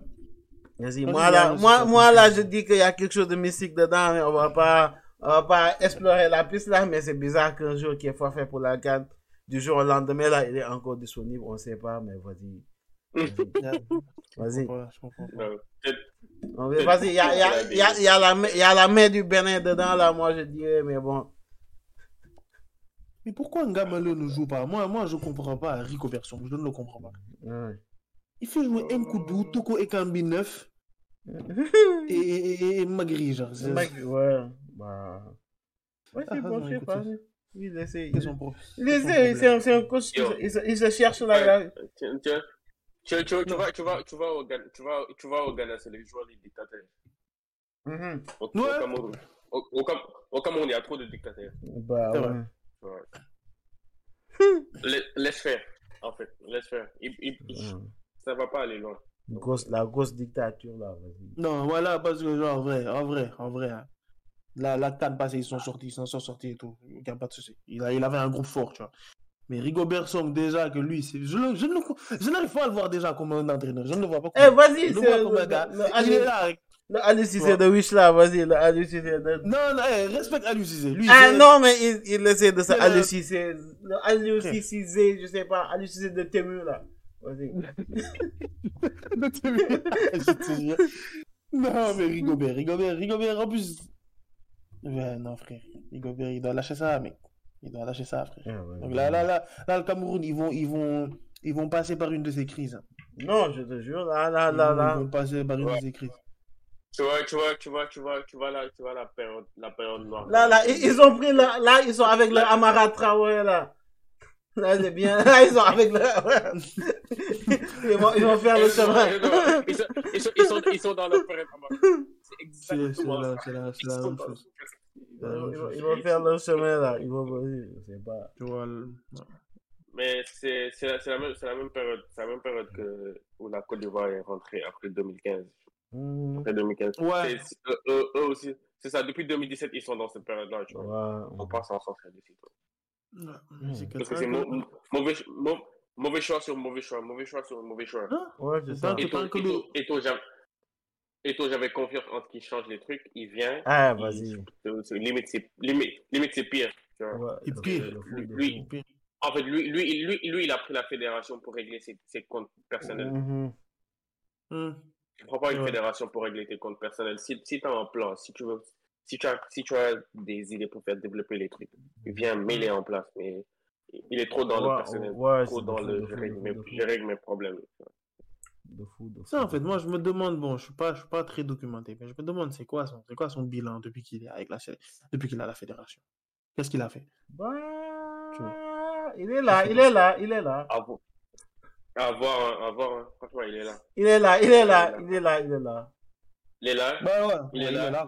Vas-y, moi, là, moi, moi, pas là, je dis qu'il y a quelque chose de mystique dedans, mais on va pas, on va pas explorer la piste, là, mais c'est bizarre qu'un jour qui est forfait pour la canne, du jour au lendemain, là, il est encore disponible, on sait pas, mais vas-y. Vas-y. Euh, Vas-y, il y a, il y, a, il y, a, y, a la y a la main du Bénin dedans, là, moi, je dirais, mais bon. Mais pourquoi Ngamalo ne joue pas? Moi, moi, je comprends pas Rico Berson. Je ne le comprends pas. Il fait jouer Nkoudou, Toko Ekambi 9 et, et, et, et Magri, genre. Mec, ouais, bah. Ouais, c'est Ah, bon, non, je sais pas. Il essaie. Il c'est un, c'est un coach, il se, cherche là. tiens, tiens. Tu, tu, tu, vas, tu, vas, tu, vas au Ghana, tu, vas, tu vas au Ghana, c'est les joueurs des dictateurs. Mhm. Au, au Ouais. Cameroun. Au, au, Cam- au Cameroun, il y a trop de dictateurs. Bah, C'est ouais. Laisse, laisse faire, en fait. Laisse faire. Il, il, Ouais. Ça va pas aller loin. Grosse, la grosse dictature là. Non, voilà, parce que, genre, en vrai, en vrai, en vrai. hein. La, la canne passée, ils sont sortis, ils s'en sont sortis et tout. Il n'y a pas de souci. Il, a- il avait un groupe fort, tu vois. Mais Rigobert Song, déjà, que lui, je, je, ne le- je n'arrive pas à le voir déjà comme un entraîneur. Je ne le vois pas comme Eh, vas-y, Je le vois comme un gars. Il est là le Ali Cissé de Wish là, vas-y, le Ali Cissé de. Non, non, eh, respecte Cissé. Lui, Ah non, mais il, il essaie de le- Ali Cissé. Le Ok. Cissé, je sais pas, Cissé de Temu là. Vas-y. Je te jure. Non, mais Rigobert, Rigobert, Rigobert, en plus. Ouais, non, frère. Rigobert, il doit lâcher ça, mec. Il doit lâcher ça, frère. Ah, ouais, Donc ouais. là, là, là, là, le Cameroun, ils vont, ils vont, ils vont passer par une de ces crises. Non, je te jure, là, là, Ils là, vont- là. Ils vont passer par une Ouais. de ces crises. Tu vois, tu vois, tu vois, tu vois, tu vois la, tu vois la période, la période noire. Là, là, ils, ont pris là, là, ils sont avec le Amara Traoré, là. Là, c'est bien. Là, ils sont avec le. ils, vont, ils vont faire le chemin. ils sont, ils sont, ils sont, ils sont dans leur période noire. C'est exactement la, ça. c'est la, la même chose. Ils vont faire le chemin, là. Ils vont. Je sais pas. Tu vois, le- Mais c'est c'est la, la même, c'est la même période, c'est la même période que où la Côte d'Ivoire est rentrée après 2015. Mhm. Après 2015. Ouais. Eux, eux- aussi, c'est ça. Depuis 2017, ils sont dans cette période-là. Tu vois. Ouais. On pense en sortir d'ici. Ouais, c'est que Parce que c'est mauvais, mau- Mauvais choix sur mauvais choix, mauvais choix sur mauvais choix. Hein Ouais, c'est ça. Et toi, que et toi- j'avais- confiance en ce qu'il change les trucs. Il vient. Ah, vas-y. Limite, c'est limite, limite, c'est pire. tu vois. Ouais, pire. Lui-. Pire. En fait, lui, lui, lui, lui, il a pris la fédération pour régler ses, ses comptes personnels. Mhm. Hum. Tu prends pas une Ouais. fédération pour régler tes comptes personnels. Si, si tu as un plan, si tu veux, si tu as, si tu as des idées pour faire développer les trucs, viens mêler en place. Mais il est trop dans Ouais, le personnel, ouais, trop dans le je règle, mes, fou. je règle mes problèmes. De fou, de fou. Ça, en fait, moi, je me demande, bon, je suis pas, je suis pas très documenté, mais je me demande, c'est quoi son, c'est quoi son bilan depuis qu'il est avec la, depuis qu'il a la fédération? Qu'est-ce qu'il a fait? Bah, Tu vois. il est là, il est là, il est là. À voir, à voir, à voir, hein. franchement, il est là. Il est là, il est là, il est là, il est là. Il est là? Bah ouais, Il est là.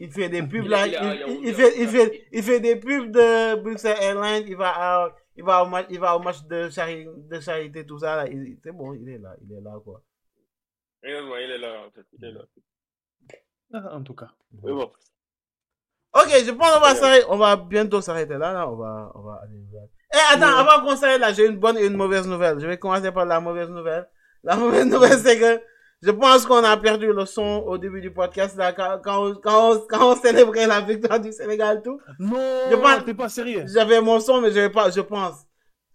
Il fait des pubs là, il fait, il fait, il fait des pubs de Bruxelles Airlines, il va à, il va au match, il va au match de, chari- de charité, tout ça là. Il- C'est bon, il est là, il est là quoi. Il est là, en fait. Il est là. Ah, En tout cas. Bon. Ok, je pense qu'on va s'arrêter, on va bientôt s'arrêter là, là, on va, on va aller voir. Eh, attends, avant qu'on s'arrête là, j'ai une bonne et une mauvaise nouvelle. Je vais commencer par la mauvaise nouvelle. La mauvaise nouvelle, c'est que je pense qu'on a perdu le son au début du podcast là, quand, quand, on, quand, on, quand on célébrait la victoire du Sénégal tout. Non, Je pense- t'es pas sérieux. J'avais mon son, mais je vais pas, je pense.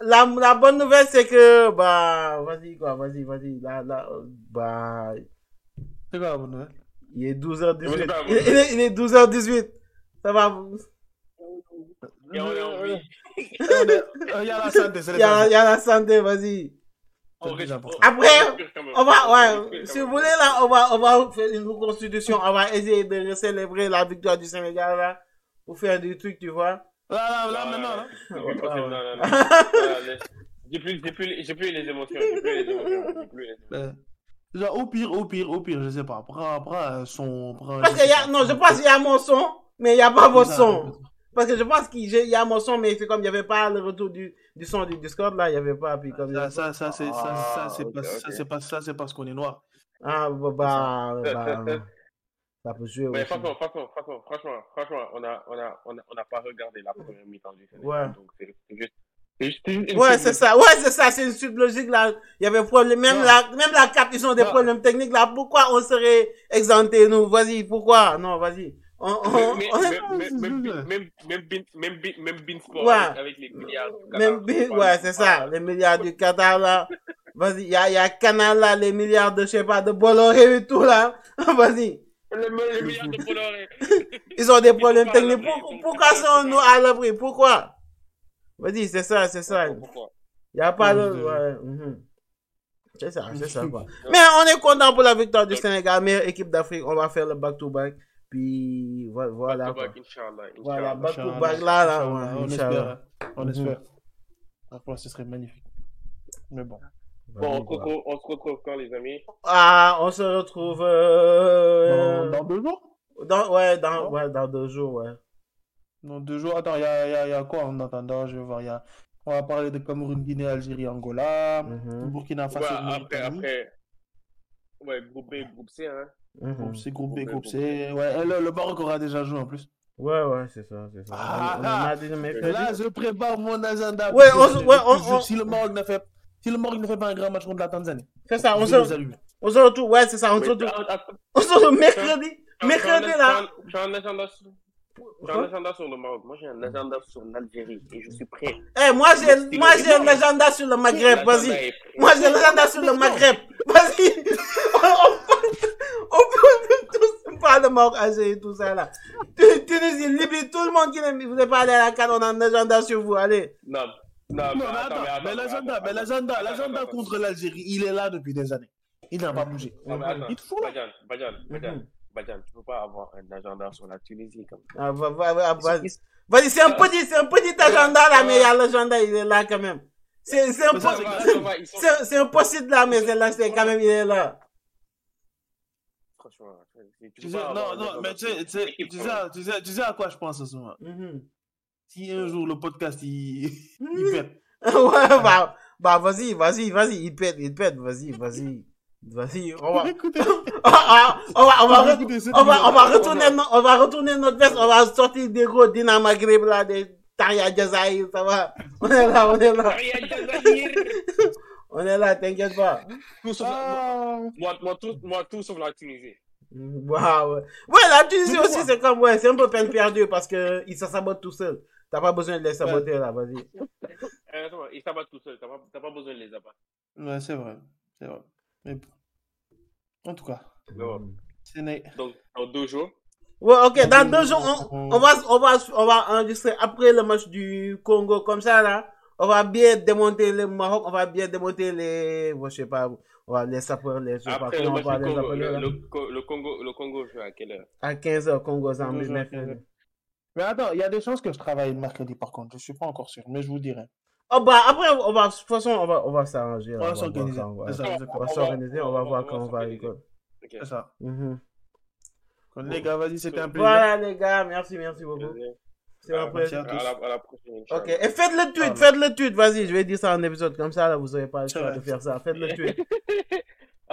La, la bonne nouvelle, c'est que, bah, vas-y, quoi, vas-y, vas-y, là, là, euh, bah, C'est quoi la bonne nouvelle? il est Mais 12h18. c'est pas Il, il est, il est 12h18. Ça va, vous- Et on est en vie. Il y a la santé, c'est il il y a la santé, vas-y. On important. Après, on va, ouais, si vous voulez, là, on va, on va faire une reconstitution. On va essayer de célébrer la victoire du Sénégal, là, pour faire des trucs, tu vois. Là, là, là, Non, maintenant, J'ai plus, j'ai plus, j'ai plus les émotions, j'ai plus les émotions, j'ai plus les émotions. Euh, Genre, au pire, au pire, au pire, je sais pas. Prends, prends son. Prends, Parce sais y a, non, je pense qu'il y a mon son, mais il n'y a pas votre Ça, son. Parce que je pense qu'il y a mon son, mais c'est comme il n'y avait pas le retour du, du son du Discord, là, il n'y avait pas, puis comme Ça, ça, ça, c'est, ça, ça, Ah, c'est ok, pas, ça, ok. c'est pas, ça, c'est parce qu'on est noir. Ah, bah, bah, bah, ça peut jouer Mais aussi. franchement, franchement, franchement, franchement, franchement, on a, on a, on a, on a pas regardé la première mi-temps du Sénégal. Ouais. Donc c'est juste, Ouais, c'est ça. Ouais, c'est ça. C'est une suite logique, là. Il y avait problème. Même la, même la cap, ils ont des problèmes techniques, là. Pourquoi on serait exempté, nous? Vas-y, pourquoi? Non, vas-y. Même, vrai. même, même, Bin- même, Bin- même Beansport Ouais. avec, les milliards. du Qatar, ouais, c'est ça. Les milliards du Qatar, là. Vas-y, il y a, il y a Canal, là, les milliards de, je sais pas, de Bolloré et tout, là. Vas-y. Les, les milliards de Bolloré. Ils ont des problèmes techniques. pourquoi sont-nous à l'abri? Pourquoi? Vas-y, c'est ça, c'est ça. Pourquoi Il n'y a pas de. Ouais, je- Ouais. mhm. C'est ça, c'est ça. Quoi. Mais on est content pour la victoire du Sénégal, meilleure équipe d'Afrique. On va faire le back-to-back. Puis vo- voilà. Back to back, Inch'Allah. Voilà, Inch'Allah. back-to-back là, là. Ouais, on espère. On Mhm. espère. Franchement, ce serait magnifique. Mais bon. Bon, on on se retrouve quand, les amis? Ah, on se retrouve. Dans, Euh, dans deux jours? Dans, ouais, dans, ouais, dans deux jours, ouais. Dans deux jours. Attends, il y a, y, a, y a quoi en attendant? Je vais voir. Y a... On va parler de Cameroun, Guinée, Algérie, Angola, Mhm. Burkina Ouais, Faso, après, Mauritanie. après. Ouais, groupe B, groupe C, hein. Mhm. Groupe C, groupe B, Groupe B, groupe groupe C. Ouais, et le, le Maroc aura déjà joué en plus. Ouais, ouais, c'est ça, c'est ça. Ah, on, on en a dit le mercredi. Là, je prépare mon agenda. Ouais, on se- je- ouais, on- Si le Maroc ne fait, si le Maroc ne fait pas un grand match contre la Tanzanie, C'est ça, on se, on se retrouve. Ouais, c'est ça, on se retrouve. On se retrouve mercredi. Mercredi, là. J'ai un agenda sur. J'ai un agenda sur le Maroc. Moi, j'ai un agenda sur l'Algérie et je suis prêt. Eh, moi, j'ai, moi, j'ai un agenda sur le Maghreb, vas-y. est. Moi, j'ai l'agenda sur le Maghreb. Vas-y. on, peut tous parler de Maroc, Algérie, tout ça, là. Tu- Tunisie, Libye, tout le monde qui ne voulait pas aller à la canne, on a un agenda sur vous, allez. Non, non, Non, mais l'agenda, mais l'agenda, l'agenda contre l'Algérie, il est là depuis des années. Il n'a pas bougé. Il te fout là. Badian, tu peux pas avoir un agenda sur la Tunisie comme ça. Ah, va- va- va- Vas-y, c'est un petit, c'est un petit agenda, là, mais il y a l'agenda, il est là, quand même. C'est, c'est un c'est, c'est un post-it, là, mais c'est là, c'est quand même, il est là. Franchement, tu sais, non, non, mais tu sais, tu sais, tu quand sais, même. tu sais, tu sais à quoi je pense en ce moment? Mhm. Si un jour le podcast il, il pète, ouais, bah, bah, vas-y, vas-y, vas-y, il pète, il pète, vas-y, vas-y. Vas-y, on va, Ah, ah, on va, on va, re- écoutez cette on va, on va retourner, no- on va retourner notre veste, on va sortir des gros Dina Maghreb là, des, Taria Jazair, ça va. On est là, on est là. On est là, t'inquiète pas. Tout sauf la- Ah, moi, moi, tout, moi, tout sauf la Tunisie. Waouh. Ouais, la Tunisie aussi, c'est comme, ouais, c'est un peu peine perdue parce que il se sabote tout seul. T'as pas besoin de les saboter, là, vas-y. Euh, ils s'abattent tout seuls. T'as pas, t'as pas besoin de les abattre. Ouais, c'est vrai. C'est vrai. Mais en tout cas, Non. c'est né. Donc, dans deux jours, Ouais, ok, dans deux jours, on, on va, on va, on va enregistrer après le match du Congo, comme ça, là. On va bien démonter le Maroc, on va bien démonter les, bon, je sais pas, on va les sapeurs, les, je sais pas le on va les Congo, appeler, le, Congo, le Congo joue à quelle heure? À 15h, Congo, Zambie, mercredi. Mais attends, il y a des chances que je travaille le mercredi par contre. Je suis pas encore sûr, mais je vous dirai. Oh, bah, après, on va, de toute façon, on va, on va s'arranger. On va voir s'organiser. quand On va, ça, on s'organiser, on va voir quand on va s'organiser. rigoler. Ok. C'est ça. Mhm. Kon, les gars, vas-y, c'était un plaisir. Voilà, les gars, merci, merci beaucoup. C'est un plaisir. à la, à la prochaine. Ok, et faites le tweet, Ah, faites le tweet, vas-y, je vais dire ça en épisode comme ça, là, vous n'aurez pas le C'est choix de faire ça. Faites le tweet.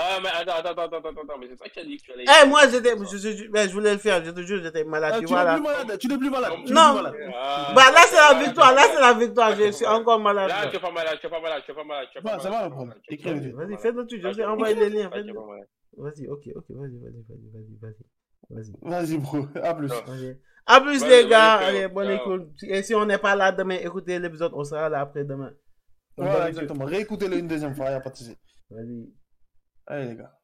Ah, mais attends, attends, attends, attends, attends, attends, mais c'est toi qui as dit que tu allais. Eh, moi, j'étais, je, je, mais je voulais le faire, je te jure, j'étais malade, Ah, tu tu vois, n'es plus malade, tu n'es plus malade. tu Non. plus malade. Ah, Bah, là, c'est la victoire, là, c'est la victoire, je suis encore malade. Là, tu es pas malade, tu es pas malade, tu es pas malade, tu es pas Ouais, ça malade. va, tu malade, tu malade. Vas-y, faites le tweet, je vais tu envoyer malade. les liens, tu malade. Vas-y, ok, ok, vas-y, vas-y, vas-y, vas-y, vas-y, vas-y. Vas-y, bro. À plus. À plus, les gars, allez, bonne écoute. Et si on n'est pas là demain, écoutez l'épisode, on sera là après demain. Voilà, exactement. Réécoutez-le une deuxième fois, il n'y a pas de souci. Vas-y. Allez, les gars.